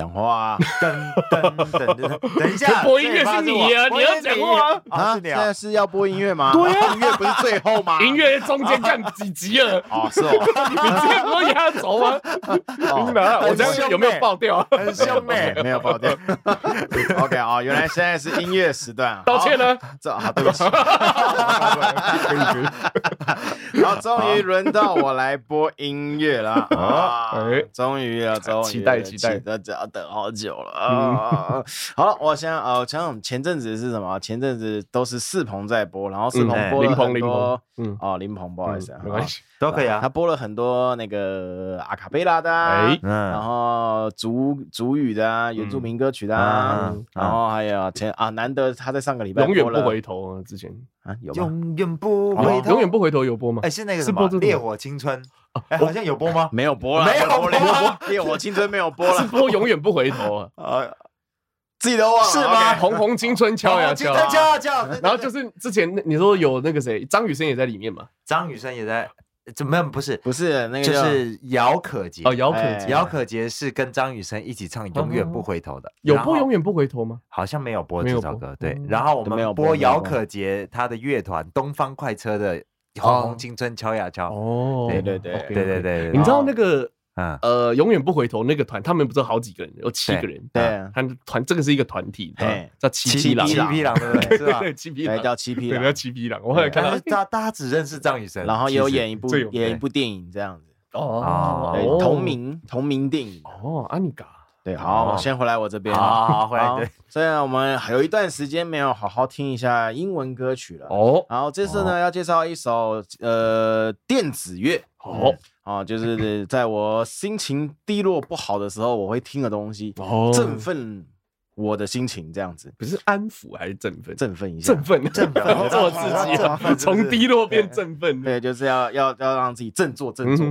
讲话，等等等等一下，[LAUGHS] 播音乐是你啊，你要讲话啊？现在是要播音乐吗？对啊，音乐不是最后吗？音乐中间看几集了？[LAUGHS] 哦，是哦，你直接播压轴吗？我这样有没有爆掉？很凶哎，没有爆掉。[LAUGHS] OK 啊，原来现在是音乐时段啊，道歉呢？这啊，对不起。好，终于轮到我来播音乐了啊！终于了，终于期待期待大家。等好久了啊！[LAUGHS] 好了，我想呃，想想前阵子是什么？前阵子都是四鹏在播，然后四鹏播了很多，嗯，哦，林鹏，不好意思，没关系，都可以啊。他播了很多那个阿卡贝拉的，然后主主语的原住民歌曲的，然后还有前啊，难得他在上个礼拜永远不回头之前啊，有永远不回头，永远不回头有播吗？哎，是那个什么烈火青春。哎，好像有播吗？[LAUGHS] 没有播了，没有播，烈火青春没有播了，是播永远不回头啊！自己都忘了是吗？红红青春敲呀敲，敲呀敲。然后就是之前你说有那个谁，张雨生也在里面嘛？张雨生也在，怎么样？不是，不是那个，就是姚可杰哦，姚可杰，姚可杰是跟张雨生一起唱《永远不回头》的。有播《永远不回头》吗？好像没有播这首歌。对，然后我们播姚可杰他的乐团东方快车的。红红青春敲呀敲。哦，对。对对对对对，你知道那个呃永远不回头那个团，他们不是有好几个人，有七个人，对，他团这个是一个团体，叫七匹狼，七匹狼对不 [LAUGHS] 对？是吧？七匹狼。叫七匹狼，叫七匹狼。我后来看到大大家只认识张雨生，然后也有演一部演一部电影这样子。哦，同名同名电影。哦，安妮嘎。对，好，我先回来我这边。好，好，回来。对，虽然我们还有一段时间没有好好听一下英文歌曲了。哦，然后这次呢，要介绍一首呃电子乐。哦，啊，就是在我心情低落不好的时候，我会听的东西，振奋。我的心情这样子，不是安抚还是振奋？振奋一下，振奋，振奋，这么刺激啊！[LAUGHS] 从低落变振奋，对，就是要要要让自己振作，振作。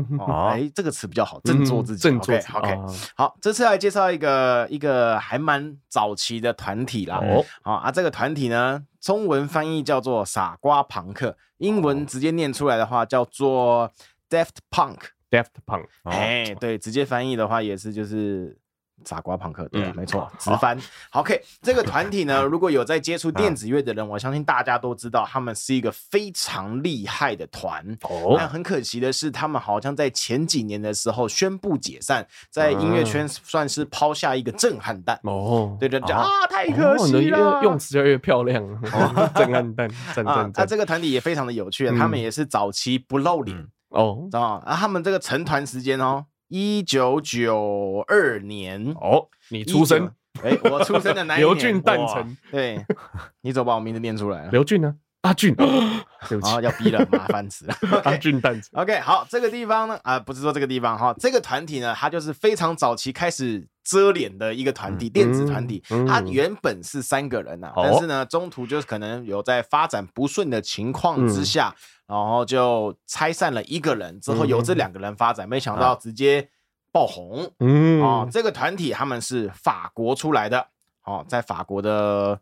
哎，这个词比较好，振作自己。振作，OK。好，这次来介绍一个一个还蛮早期的团体啦。哦，好啊，这个团体呢，中文翻译叫做傻瓜朋克，英文直接念出来的话叫做 Daft Punk。Daft Punk。哎，对，直接翻译的话也是就是。傻瓜朋克，对，没错，直翻。OK，这个团体呢，[LAUGHS] 如果有在接触电子乐的人，我相信大家都知道，他们是一个非常厉害的团。哦，但很可惜的是，他们好像在前几年的时候宣布解散，在音乐圈算是抛下一个震撼弹。哦，对对对，啊，太可惜了，用词越来越漂亮，[LAUGHS] 震撼弹，[LAUGHS] 啊，那这个团体也非常的有趣，他们也是早期不露脸哦，知道吗？啊，他们这个成团时间哦。一九九二年哦，你出生？哎，我出生的那一年，[LAUGHS] 刘俊诞辰。对，你怎么把我名字念出来了？刘俊呢？阿俊，[GASPS] 对不起，要逼了，麻烦死了。[LAUGHS] 阿俊诞辰。OK，好，这个地方呢，啊，不是说这个地方哈，这个团体呢，它就是非常早期开始遮脸的一个团体，电子团体。它原本是三个人呐，但是呢，中途就是可能有在发展不顺的情况之下。然后就拆散了一个人，之后由这两个人发展，没想到直接爆红。嗯，哦，这个团体他们是法国出来的，哦，在法国的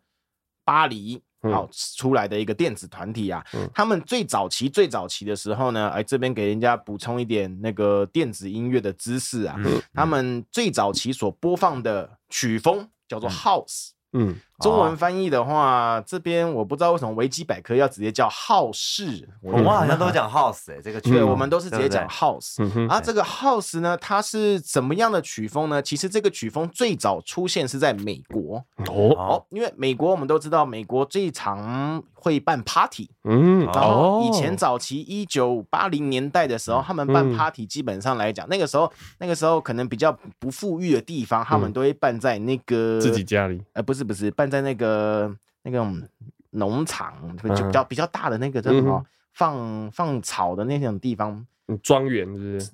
巴黎，好出来的一个电子团体啊。他们最早期最早期的时候呢，哎，这边给人家补充一点那个电子音乐的知识啊。他们最早期所播放的曲风叫做 House。嗯，中文翻译的话，哦、这边我不知道为什么维基百科要直接叫 house，我们好像都讲 house 哎、欸，这个对，我们都是直接讲 house。对。对啊，这个 house 呢，它是怎么样的曲风呢？其实这个曲风最早出现是在美国。哦，哦，因为美国我们都知道，美国最常会办 party，嗯，然后以前早期一九八零年代的时候，他们办 party 基本上来讲，那个时候那个时候可能比较不富裕的地方，他们都会办在那个自己家里，呃，不是不是，办在那个那种农场，就比较比较大的那个叫什么放放草的那种地方，庄园是不是？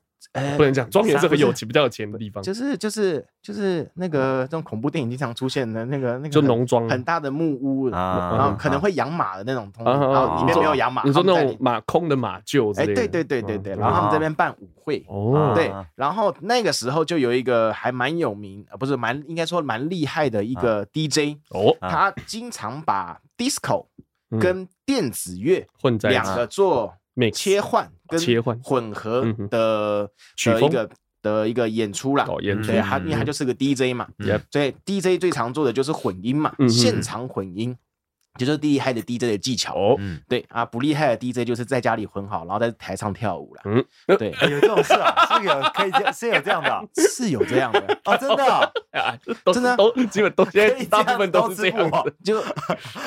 不能讲，庄园是很有钱、比较有钱的地方，就是就是就是那个这种恐怖电影经常出现的那个那个，就农庄很大的木屋，然后可能会养马的那种，然后里面没有养马，你说那种马空的马厩，哎，对对对对对，然后他们这边办舞会，哦，对，然后那个时候就有一个还蛮有名，呃，不是蛮应该说蛮厉害的一个 DJ，哦，他经常把 disco 跟电子乐混在两个做。切换跟切换混合的的一个的一个演出啦，对，他因为他就是个 DJ 嘛，所以 DJ 最常做的就是混音嘛，现场混音。就是厉害的 DJ 的技巧哦，对啊，不厉害的 DJ 就是在家里混好，然后在台上跳舞了。嗯，对，有这种事啊，是有可以这样，是有这样的，是有这样的啊，[LAUGHS] 真的，[LAUGHS] 真的都基本都现在大部分都是这样。就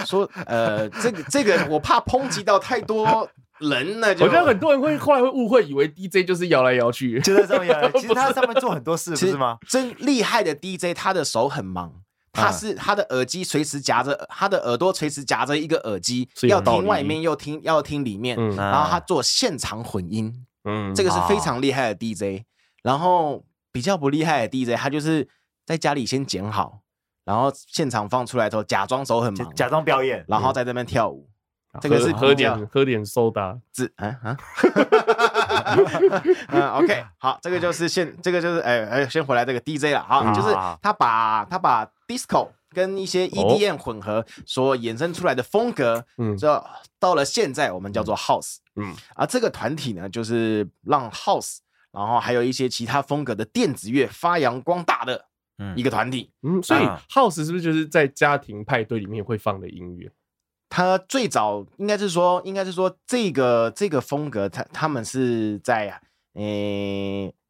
说呃，这个这个我怕抨击到太多人呢，我觉得很多人会后来会误会，以为 DJ 就是摇来摇去，就在上面摇来。[LAUGHS] 其实他在上面做很多事，不是吗？真厉害的 DJ，他的手很忙。他是他的耳机随时夹着，他的耳朵随时夹着一个耳机，要听外面又听要听里面，然后他做现场混音，嗯，这个是非常厉害的 DJ。然后比较不厉害的 DJ，他就是在家里先剪好，然后现场放出来之后假装手很忙，假装表演，然后在这边跳舞。这个是喝点喝点 soda，是啊啊，[LAUGHS] 嗯，OK，好，这个就是现这个就是哎哎，先回来这个 DJ 了，好，就是他把他把。Disco 跟一些 EDM 混合所衍生出来的风格，嗯，这到了现在我们叫做 House，嗯，而这个团体呢，就是让 House，然后还有一些其他风格的电子乐发扬光大的一个团体，嗯，所以 House 是不是就是在家庭派对里面会放的音乐？他最早应该是说，应该是说这个这个风格，他他们是在呃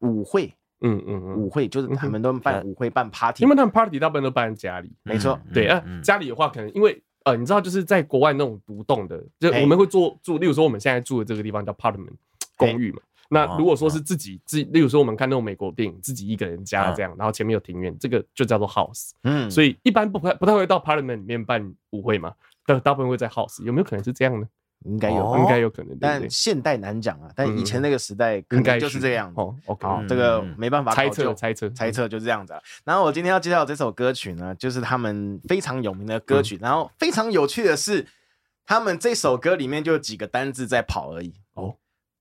舞会。嗯嗯嗯，舞会就是他们都办舞会办 party，因为他们 party 大部分都办在家里，没错。对啊，家里的话可能因为呃，你知道就是在国外那种独栋的，就我们会做住，例如说我们现在住的这个地方叫 apartment 公寓嘛。那如果说是自己自，例如说我们看那种美国电影，自己一个人家这样，然后前面有庭院，这个就叫做 house。嗯，所以一般不太不太会到 apartment 里面办舞会嘛，但大部分会在 house，有没有可能是这样呢？应该有，应该有可能，但现代难讲啊。但以前那个时代，应该就是这样。哦，OK，这个没办法猜测，猜测，猜测就是这样子。然后我今天要介绍这首歌曲呢，就是他们非常有名的歌曲。然后非常有趣的是，他们这首歌里面就几个单字在跑而已。哦，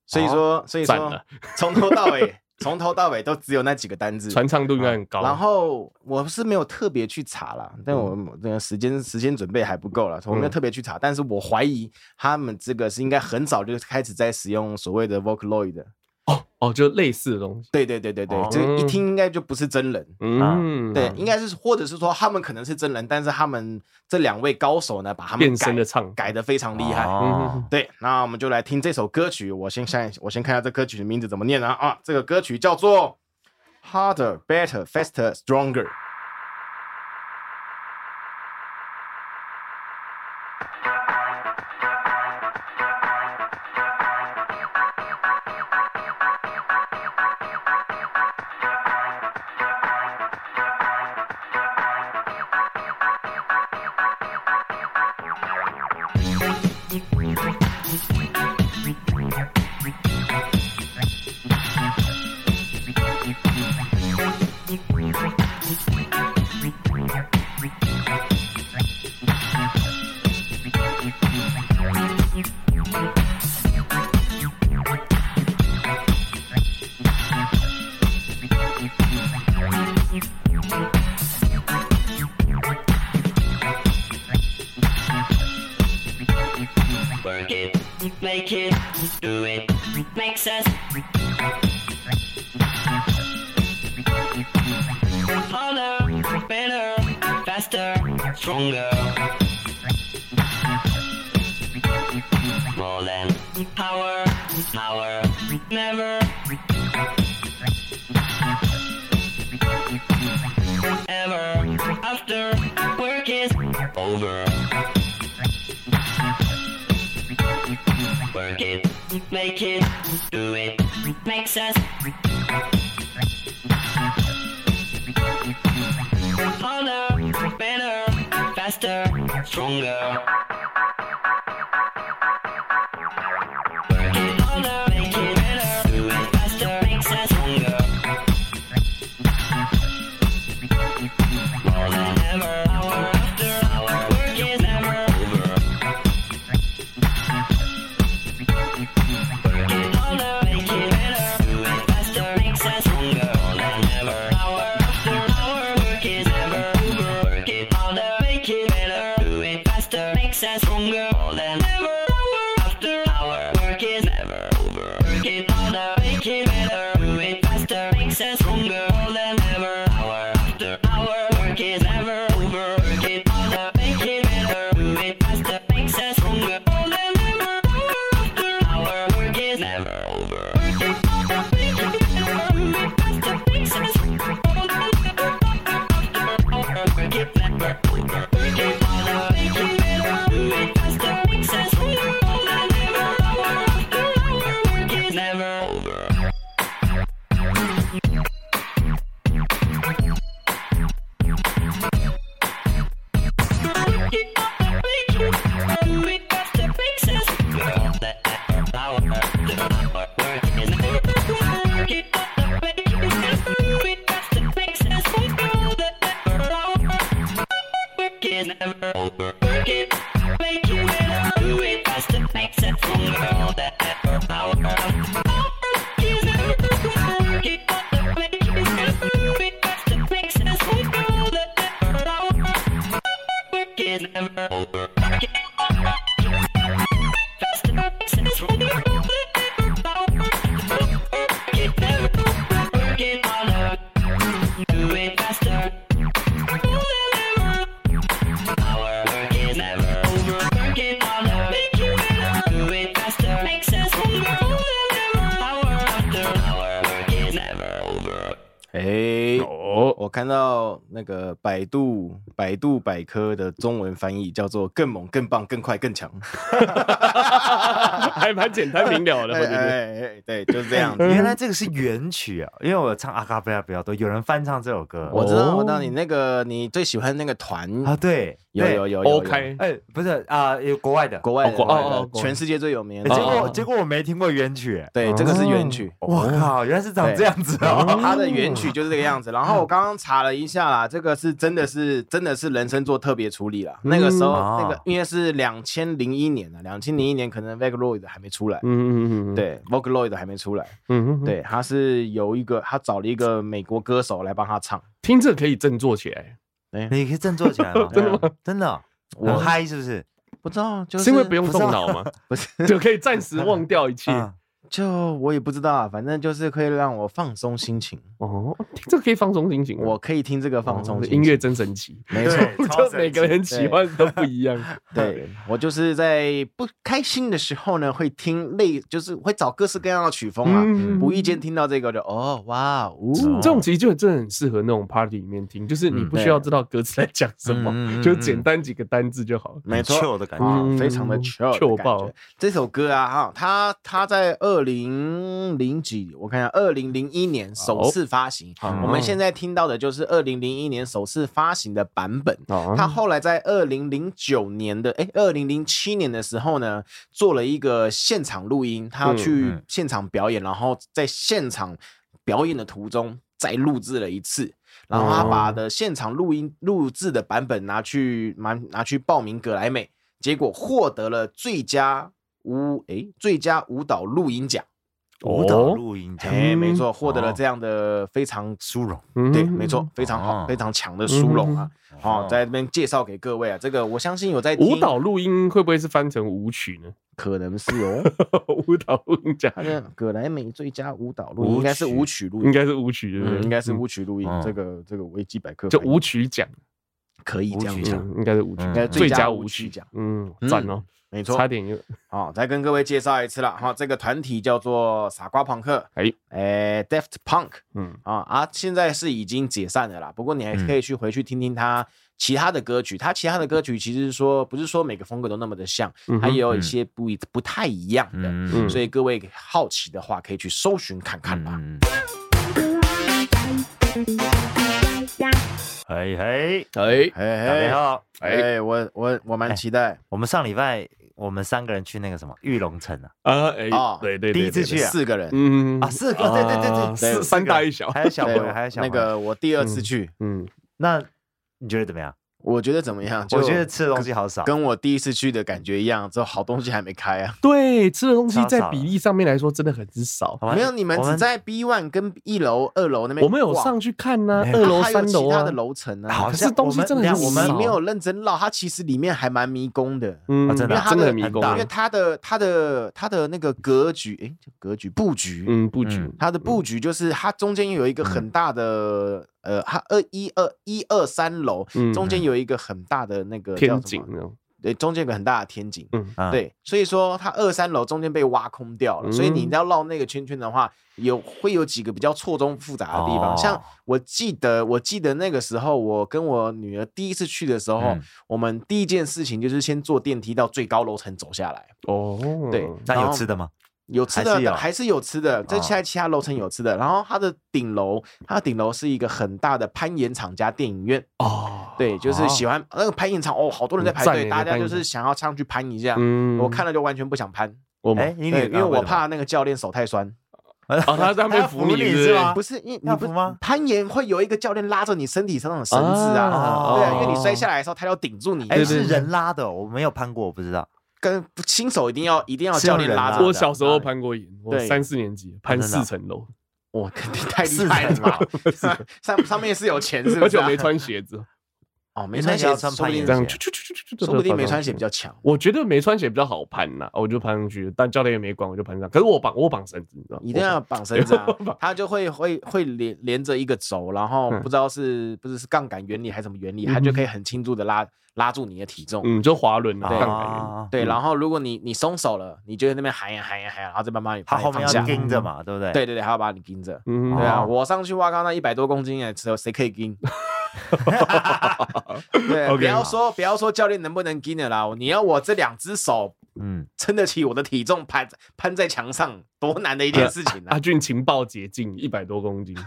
所以说，所以说，从头到尾。从头到尾都只有那几个单字，传唱度应该很高。然后我是没有特别去查啦，但我那个时间时间准备还不够了，我没有特别去查。但是我怀疑他们这个是应该很早就开始在使用所谓的 Vocaloid 的。哦哦，就类似的东西。对对对对对，这个一听应该就不是真人。嗯，对，应该是或者是说他们可能是真人，但是他们这两位高手呢，把他们变身的唱改的非常厉害。嗯，对，那我们就来听这首歌曲。我先看，我先看一下这歌曲的名字怎么念啊？啊，这个歌曲叫做《Harder, Better, Faster, Stronger》。那个百度百度百科的中文翻译叫做“更猛、更棒、更快、更强” [LAUGHS] [LAUGHS] 还蛮简单明了的。对对，就是这样子。原来这个是原曲啊，因为我唱阿卡贝拉比较多，有人翻唱这首歌。我知道，我知道你那个你最喜欢那个团啊，对，有有有 OK，哎，不是啊，有国外的，国外的哦哦，全世界最有名。结果结果我没听过原曲，对，这个是原曲。我靠，原来是长这样子哦！它的原曲就是这个样子。然后我刚刚查了一下啦。这个是真的是真的是人声做特别处理了。那个时候那个因为是两千零一年的，两千零一年可能 Vocaloid 还没出来，嗯嗯嗯对，Vocaloid 还没出来，嗯嗯，对，他是有一个他找了一个美国歌手来帮他唱，听着可以振作起来，哎，你可以振作起来吗？[LAUGHS] 真的吗？真的，我嗨是不是？不知道，就是因为不用动脑吗？[LAUGHS] 不是，就可以暂时忘掉一切。就我也不知道啊，反正就是可以让我放松心情哦。这个可以放松心情，我可以听这个放松。音乐真神奇，没错，[LAUGHS] 就每个人喜欢都不一样。[LAUGHS] 对，我就是在不开心的时候呢，会听类，就是会找各式各样的曲风啊。无意间听到这个就哦哇哦，这种其实就真的很适合那种 party 里面听，就是你不需要知道歌词在讲什么，就简单几个单字就好。没错的感觉，非常的 chill 爆。这首歌啊，哈，他他在二零零几，我看一下，二零零一年首次发行。我们现在听到的就是二零零一年首次发行的版本。他后来在二零零九年的，哎，二零零七年的时候呢，做了一个现场录音，他要去现场表演，然后在现场表演的途中再录制了一次，然后他把的现场录音录制的版本拿去拿拿去报名格莱美，结果获得了最佳。舞哎，最佳舞蹈录音奖，舞蹈录音奖，哎，没错，获得了这样的非常殊荣，对，没错，非常好，非常强的殊荣啊！好，在这边介绍给各位啊，这个我相信有在舞蹈录音会不会是翻成舞曲呢？可能是哦，[LAUGHS] 舞蹈录音奖，葛莱美最佳舞蹈录音应该是舞曲录音，应该是舞曲对不对，应该是舞曲录音。这个这个维基百科就舞曲奖可以这样讲，应该是舞曲，应该最佳舞曲奖，嗯，赞哦。没错，差点又好，再跟各位介绍一次了哈。这个团体叫做傻瓜朋克，哎哎，Deft Punk，嗯啊啊，现在是已经解散了啦。不过你还可以去回去听听他其他的歌曲，他其他的歌曲其实说不是说每个风格都那么的像，还有一些不一不太一样的。所以各位好奇的话，可以去搜寻看看吧。嘿嘿嘿嘿，你好，哎，我我我蛮期待。我们上礼拜。我们三个人去那个什么玉龙城啊？啊，哎，对对，第一次去四个人，嗯啊，四个，对对对对，三大一小，还有小朋友，还有小那个我第二次去，嗯，那你觉得怎么样？我觉得怎么样？[LAUGHS] 我觉得吃的东西好少，跟我第一次去的感觉一样。之后好东西还没开啊。[LAUGHS] 对，吃的东西在比例上面来说真的很少。没有，你们只在 B one 跟一楼、二楼那边。我们有上去看呢，二楼、三楼其他的楼层啊。可是东西真的很少。我们没有认真绕，它其实里面还蛮迷宫的。嗯，真的真的很迷宫。因为它的它的它的那个格局，哎，格局布局，嗯，布局，它的布局就是它中间有一个很大的。呃，它二一二一二三楼中间有一个很大的那个天井，对，中间有个很大的天井，嗯，对，所以说它二三楼中间被挖空掉了，所以你要绕那个圈圈的话，有会有几个比较错综复杂的地方。像我记得，我记得那个时候，我跟我女儿第一次去的时候，我们第一件事情就是先坐电梯到最高楼层走下来。哦，对，那有吃的吗？有吃的，还是有吃的。这其他其他楼层有吃的，然后它的顶楼，它的顶楼是一个很大的攀岩场加电影院。哦，对，就是喜欢那个攀岩场哦，好多人在排队，大家就是想要上去攀一下。嗯，我看了就完全不想攀。哎，因为因为我怕那个教练手太酸。[LAUGHS] 哦，他在那边扶你是吗？不是，因为你不吗？攀岩会有一个教练拉着你身体上的绳子啊，对啊，因为你摔下来的时候，他要顶住你。哎，是人拉的，我没有攀过，我不知道。跟新手一定要一定要教练拉着。我小时候攀过岩，我三四年级攀四层楼，哇，肯 [LAUGHS] 定太厉害了吧？[LAUGHS] 上上面是有钱是吧？而且我没穿鞋子。哦，没穿鞋穿攀岩这样，说不定没穿鞋比较强。我觉得没穿鞋比较好攀呐，我就攀上去，但教练也没管，我就攀上。可是我绑我绑绳子，你知道？一定要绑绳子啊！它就会会会连连着一个轴，然后不知道是不是是杠杆原理还是什么原理，它就可以很轻度的拉拉住你的体重。嗯，就滑轮啊，杠杆原理。对，然后如果你你松手了，你就在那边喊呀喊呀喊呀，然后再慢慢它后面要盯着嘛，对不对？对对对，还要把你盯着。嗯，对啊，我上去哇靠，那一百多公斤哎，只有谁可以盯？[LAUGHS] 对，不要说不要说教练能不能跟的啦，你要我这两只手，嗯，撑得起我的体重，攀攀在墙上，多难的一件事情啊！阿俊情报捷径，一百多公斤。[LAUGHS]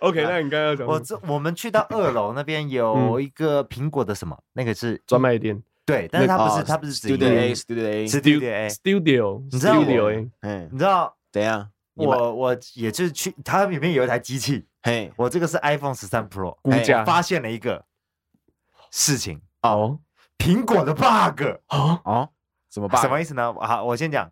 OK，那你刚刚讲，我这我们去到二楼那边有一个苹果的什么，那个是专卖店，对，但是它不是，它不是 Studio A，Studio A，Studio A，Studio，你知道，Studio A，你知道怎样？我我也就是去，它里面有一台机器。嘿，我这个是 iPhone 十三 Pro，估价发现了一个事情哦，苹果的 bug 哦哦，什么 bug？什么意思呢？好，我先讲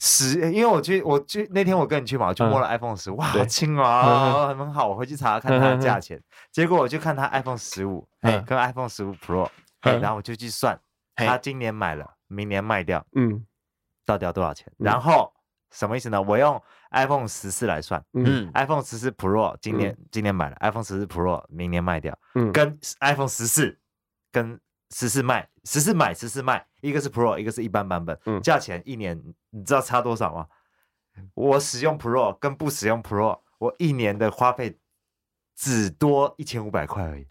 十，因为我去我去那天我跟你去嘛，我就摸了 iPhone 十，哇，好轻啊，很好，我回去查看它的价钱，结果我就看它 iPhone 十五，哎，跟 iPhone 十五 Pro，然后我就去算，他今年买了，明年卖掉，嗯。到底要多少钱？然后什么意思呢？我用 iPhone 十四来算，嗯，iPhone 十四 Pro 今年今年买了，iPhone 十四 Pro 明年卖掉，嗯，跟 iPhone 十四跟十四卖，十四买十四卖，一个是 Pro，一个是一般版本，嗯，价钱一年你知道差多少吗？我使用 Pro 跟不使用 Pro，我一年的花费只多一千五百块而已。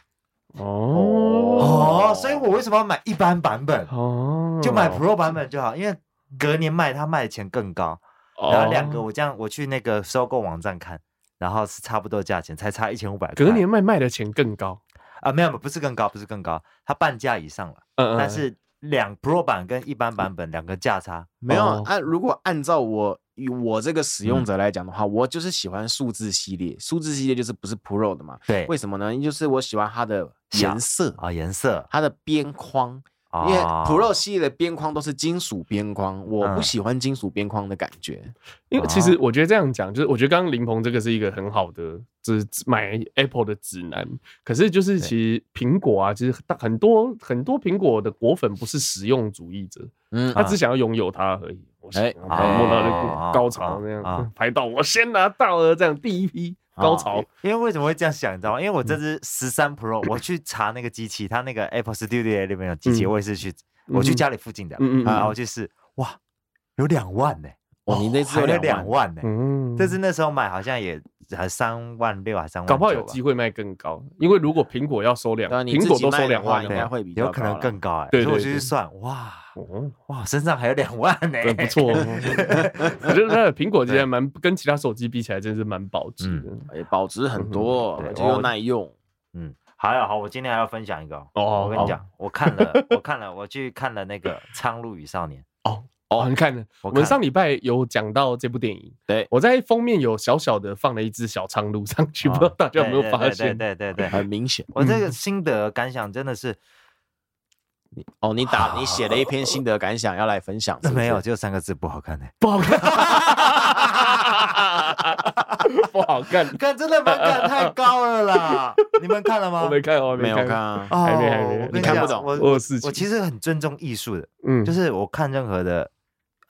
哦哦，所以我为什么要买一般版本？哦，就买 Pro 版本就好，因为隔年卖它卖的钱更高。然后两个我这样我去那个收购网站看，然后是差不多价钱，才差一千五百块。隔年卖卖的钱更高啊？没有，不是更高，不是更高，它半价以上了。嗯嗯，但是两 Pro 版跟一般版本两个价差没有按，如果按照我。以我这个使用者来讲的话，嗯、我就是喜欢数字系列，数字系列就是不是 Pro 的嘛？对，为什么呢？就是我喜欢它的颜色啊，颜色，它的边框。因为 Pro 系列的边框都是金属边框，我不喜欢金属边框的感觉。因为其实我觉得这样讲，就是我觉得刚刚林鹏这个是一个很好的，就是买 Apple 的指南。可是就是其实苹果啊，其实很多很多苹果的果粉不是实用主义者，嗯，他只想要拥有它而已。哎，摸到那个高潮那样 [LAUGHS] 拍到，我先拿到了这样第一批。高潮，因为为什么会这样想，你知道吗？因为我这支十三 Pro，我去查那个机器，它那个 Apple Studio 里面有机器，我也是去，我去家里附近的，然后就是哇，有两万呢，哦，你那只有两万。呢，嗯，这是那时候买好像也还三万六还三万，搞不好有机会卖更高，因为如果苹果要收两，苹果都收两万，应该会比较有可能更高哎，所以我就去算，哇。哦哇，身上还有两万呢，不错。[LAUGHS] 我觉得苹果机还蛮跟其他手机比起来，真是蛮保值的，哎，保值很多，而且又耐用。嗯，好呀，好，我今天还要分享一个哦。我跟你讲，我看了，我看了，我去看了那个《苍鹭与少年》。哦哦，你看的？我们上礼拜有讲到这部电影，对，我在封面有小小的放了一只小苍鹭上去，不知道大家有没有发现？对对对，很明显。我这个心得感想真的是。哦，你打 [LAUGHS] 你写了一篇心得感想要来分享，没有，就三个字，不好看呢，不好看，[LAUGHS] 不好看，[LAUGHS] 看真的门槛太高了啦！你们看了吗？我没看，我没有看啊，还没还没，你看不懂，我我我其实很尊重艺术的，嗯，就是我看任何的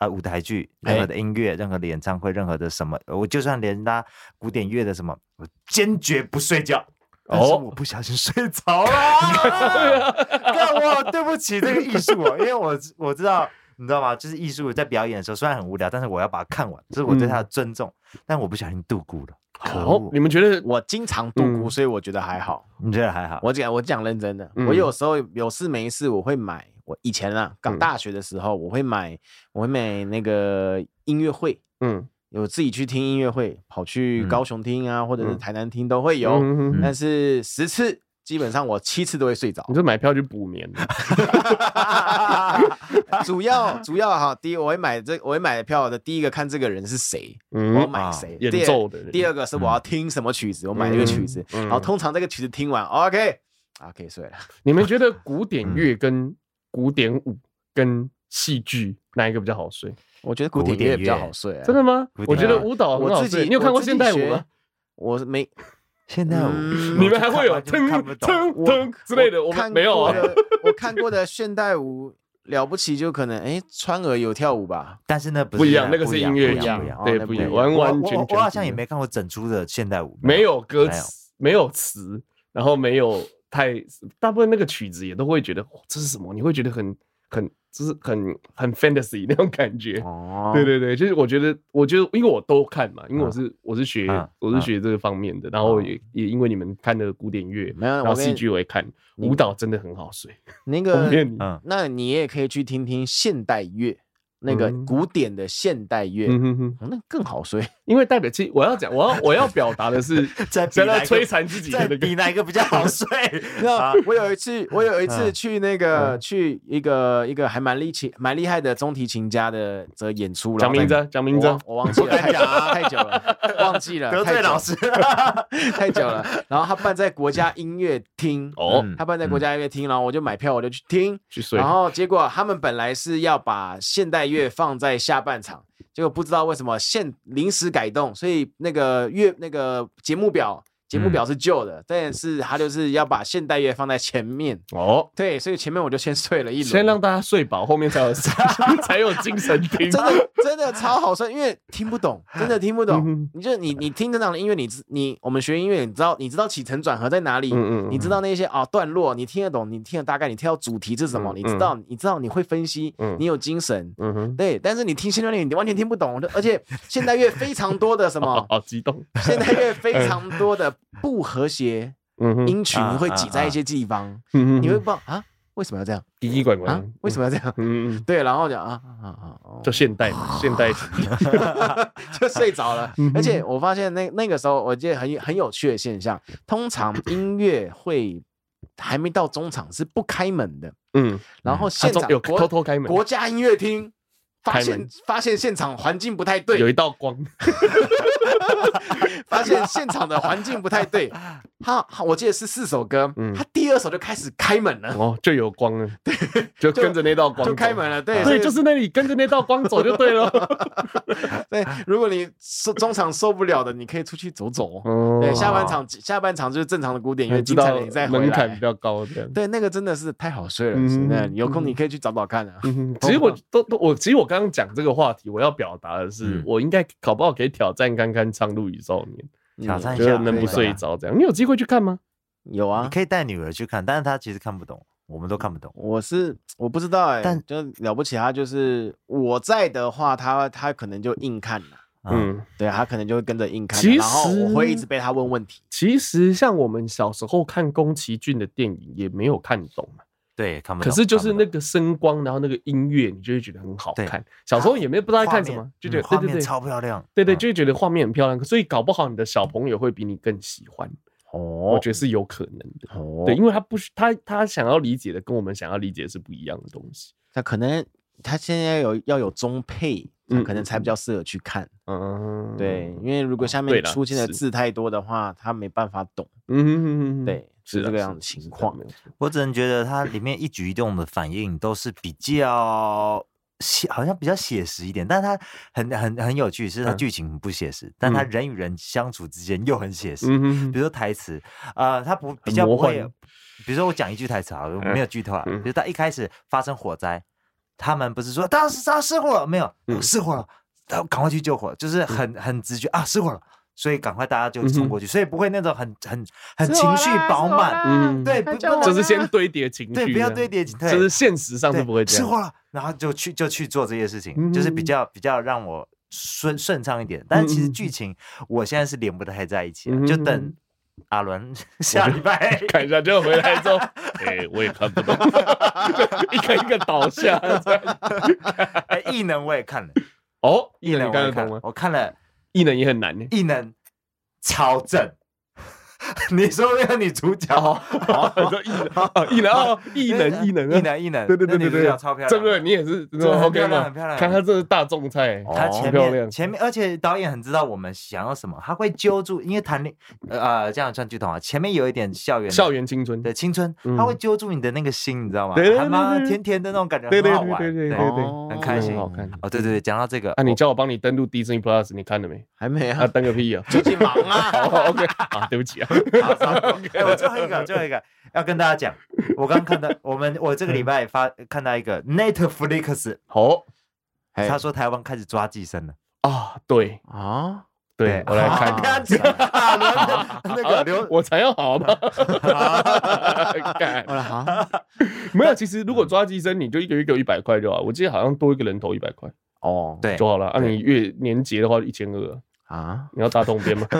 啊舞台剧、任何的音乐、任何的演唱会、任何的什么，我就算连拉古典乐的什么，我坚决不睡觉。哦，我不小心睡着了，[LAUGHS] 那我对不起这个艺术哦，因为我我知道，你知道吗？就是艺术在表演的时候虽然很无聊，但是我要把它看完，这是我对他的尊重。但我不小心度过了，可恶！你们觉得我经常度过，所以我觉得还好。你觉得还好？我讲我讲认真的，我有时候有事没事我会买。我以前啊，刚大学的时候我会买，我会买那个音乐会，嗯。有自己去听音乐会，跑去高雄听啊，或者是台南听都会有。但是十次基本上我七次都会睡着。你就买票去补眠。[LAUGHS] 主要主要哈，第一我会买这我会买票的第一个看这个人是谁，我要买谁演奏的。第二个是我要听什么曲子，我买这个曲子。然后通常这个曲子听完，OK，啊可以睡了。你们觉得古典乐跟古典舞跟戏剧哪一个比较好睡？我觉得古典乐比较好睡，真的吗？我觉得舞蹈很好睡。你有看过现代舞吗？我没 [LAUGHS] 现代舞，[LAUGHS] 你们还会有噔噔噔之类的？我看没有啊。我看过的现代舞了不起，就可能哎，川儿有跳舞吧？[LAUGHS] 但是那不一样，那个是音乐一样，对，不一样，完完全全。我好像也没看过整出的现代舞，没有歌词，没有词，然后没有太大部分那个曲子也都会觉得这是什么？你会觉得很很。就是很很 fantasy 那种感觉，哦，对对对，就是我觉得，我觉得，因为我都看嘛，因为我是我是学我是学这个方面的，然后也也因为你们看的古典乐，然后戏剧我也看，舞蹈真的很好睡。那个，那你也可以去听听现代乐。那个古典的现代乐，那更好睡，[LAUGHS] 因为代表其实我要讲，我要我要表达的是 [LAUGHS] 在在摧残自己的比哪一个比较好睡。[LAUGHS] 那我有一次，我有一次去那个去一个一个还蛮厉害蛮厉害的中提琴家的这演出了。讲名字，讲名字，我忘记了，太久了，太久了，忘记了，得罪老师，太久了。然后他办在国家音乐厅，哦，他办在国家音乐厅，然后我就买票，我就去听，去睡。然后结果他们本来是要把现代乐月放在下半场，结果不知道为什么现临时改动，所以那个月那个节目表节目表是旧的，但是他就是要把现代乐放在前面哦。对，所以前面我就先睡了一轮，先让大家睡饱，后面才有 [LAUGHS] 才有精神听。真的真的超好睡，因为听不懂，真的听不懂。你就你你听这样的音乐，你你我们学音乐，你知道你知道起承转合在哪里？嗯嗯，你知道那些啊段落，你听得懂，你听得大概，你听到主题是什么？你知道你知道你会分析，你有精神。嗯哼，对。但是你听现代乐，你完全听不懂，而且现代乐非常多的什么？[LAUGHS] 好激动！现代乐非常多的。不和谐，音群会挤在一些地方，你会不知道啊？为什么要这样？奇奇怪怪，为什么要这样？嗯对，然后讲啊啊啊，就现代现代，[LAUGHS] 就睡着了。而且我发现那那个时候，我记得很很有趣的现象，[COUGHS] 通常音乐会还没到中场是不开门的，嗯，然后现场有偷偷开门，国家音乐厅发现发现现场环境不太对，有一道光。[LAUGHS] [LAUGHS] 发现现场的环境不太对，他我记得是四首歌，他第二首就开始开门了，哦，就有光了，[LAUGHS] 对，就跟着那道光就开门了，对，对，就是那里跟着那道光走就对了。[LAUGHS] 对，如果你受中场受不了的，你可以出去走走。对，下半场下半场就是正常的古典乐，精彩的你再回来。门槛比较高。对，那个真的是太好睡了，那有空你可以去找找看啊。其实我都都我其实我刚刚讲这个话题，我要表达的是，我应该搞不好可以挑战看看《苍鹭与少年》。挑战一下，能不睡着这样？你有机会去看吗？有啊，你可以带女儿去看，但是她其实看不懂，我们都看不懂。我是我不知道哎，但就了不起，她就是我在的话，她她可能就硬看了。嗯，对，他可能就会跟着硬看，然后我会一直被他问问题。其实像我们小时候看宫崎骏的电影，也没有看懂。对，看不懂。可是就是那个声光，然后那个音乐，你就会觉得很好看。小时候也没不知道在看什么，就觉得画面超漂亮。对对，就会觉得画面很漂亮。所以搞不好你的小朋友会比你更喜欢。哦，我觉得是有可能的。哦，对，因为他不他他想要理解的跟我们想要理解的是不一样的东西。他可能他现在有要有中配，可能才比较适合去看。嗯，对，因为如果下面出现的字太多的话，他没办法懂。嗯，对。是这个样子情况，我只能觉得它里面一举一动的反应都是比较写，好像比较写实一点。但是它很很很有趣，是它剧情不写实，但它人与人相处之间又很写实。比如说台词，呃，它不比较不会，比如说我讲一句台词啊，我没有剧透啊。比如他一开始发生火灾，他们不是说当时他失火了没有？失火了，赶快去救火，就是很很直觉啊失火了。所以赶快大家就冲过去，所以不会那种很很很情绪饱满，嗯，对，不就是先堆叠情绪，对，不要堆叠情绪，就是现实上是不会这样。失火了，然后就去就去做这些事情，就是比较比较让我顺顺畅一点。但是其实剧情我现在是连不太在一起，就等阿伦下礼拜 [LAUGHS] 看一下，就回来之后，哎，我也看不懂，[LAUGHS] 一个一个倒下。[LAUGHS] 哎，异能我也看了，哦，异能看得懂吗？我看了。异能也很难呢，异能超正。[LAUGHS] 你说那个女主角，[LAUGHS] 你说异能，异能哦，异能，[LAUGHS] 异能，异能，异能，对对对对对，超漂亮，真的，你也是，很漂亮，很漂亮。看她这是大众菜，她前面前面，而且导演很知道我们想要什么，他会揪住，因为谈恋呃这样算剧透啊，前面有一点校园校园青春。的青春，他会揪住你的那个心，你知道吗？还蛮甜甜的那种感觉，很好玩，对对对。对对，很开心，好看。哦，对对对，讲到这个，那你叫我帮你登录 Disney Plus，你看了没？还没啊，登个屁啊，最近忙啊。OK，啊，对不起啊。[LAUGHS] 哎，我最后一个，最后一个。要跟大家讲，我刚看到 [LAUGHS] 我们我这个礼拜发看到一个 Netflix 哦，他说台湾开始抓寄生了。啊，对。啊，对我来看，[LAUGHS] 那个刘我才要好吗？没有，其实如果抓寄生，你就一个月给我一百块就好，我记得好像多一个人头一百块。哦，对，就好了。按你月年结的话，一千二。啊！你要打统编吗？[LAUGHS]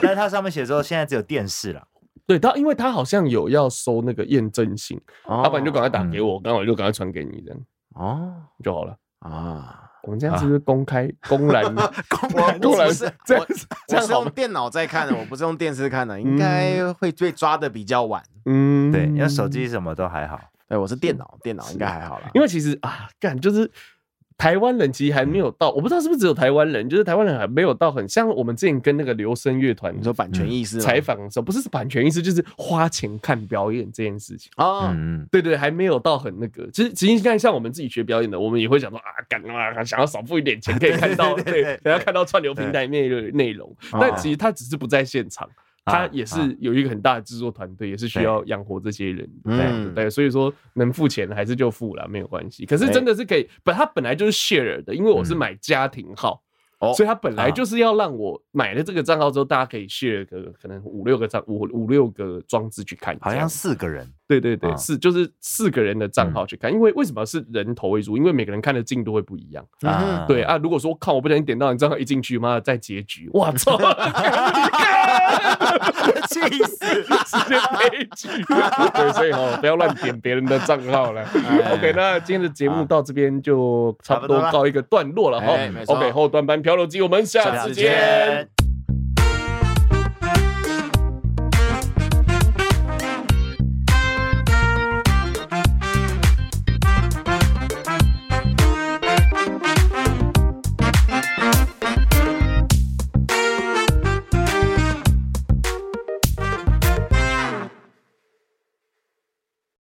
但是它上面写说现在只有电视了。对他，因为他好像有要收那个验证信，要不然你就赶快打给我，刚好就赶快传给你这样哦就好了啊。我们这样是不是公开公然 [LAUGHS] 公然 [LAUGHS] 公然是这样？我是用电脑在看的，我不是用电视看的，应该会被抓的比较晚。嗯，对，因为手机什么都还好。对，我是电脑，电脑应该还好啦。因为其实啊，干就是。台湾人其实还没有到，我不知道是不是只有台湾人，就是台湾人还没有到很像我们之前跟那个留声乐团，你说版权意识采访的时候，不是是版权意识，就是花钱看表演这件事情啊。嗯，对对，还没有到很那个。其实其实你看，像我们自己学表演的，我们也会想说啊，干啊，想要少付一点钱可以看到，[LAUGHS] 对，想要看到串流平台内的内容。但其实他只是不在现场。他也是有一个很大的制作团队，也是需要养活这些人，对对，所以说能付钱还是就付了，没有关系。可是真的是可以，本他本来就是 share 的，因为我是买家庭号。所以他本来就是要让我买了这个账号之后，大家可以 share 个可能五六个账五五六个装置去看，好像四个人。对对对，是就是四个人的账号去看，因为为什么是人头为主？因为每个人看的进度会不一样。对啊，如果说看我不小心点到你账号一进去，妈的在结局，我操，[LAUGHS] [LAUGHS] 气死，直接悲剧。对，所以哦，不要乱点别人的账号了。OK，那今天的节目到这边就差不多告一个段落了哈。OK，后段班漂流记。我们下次见。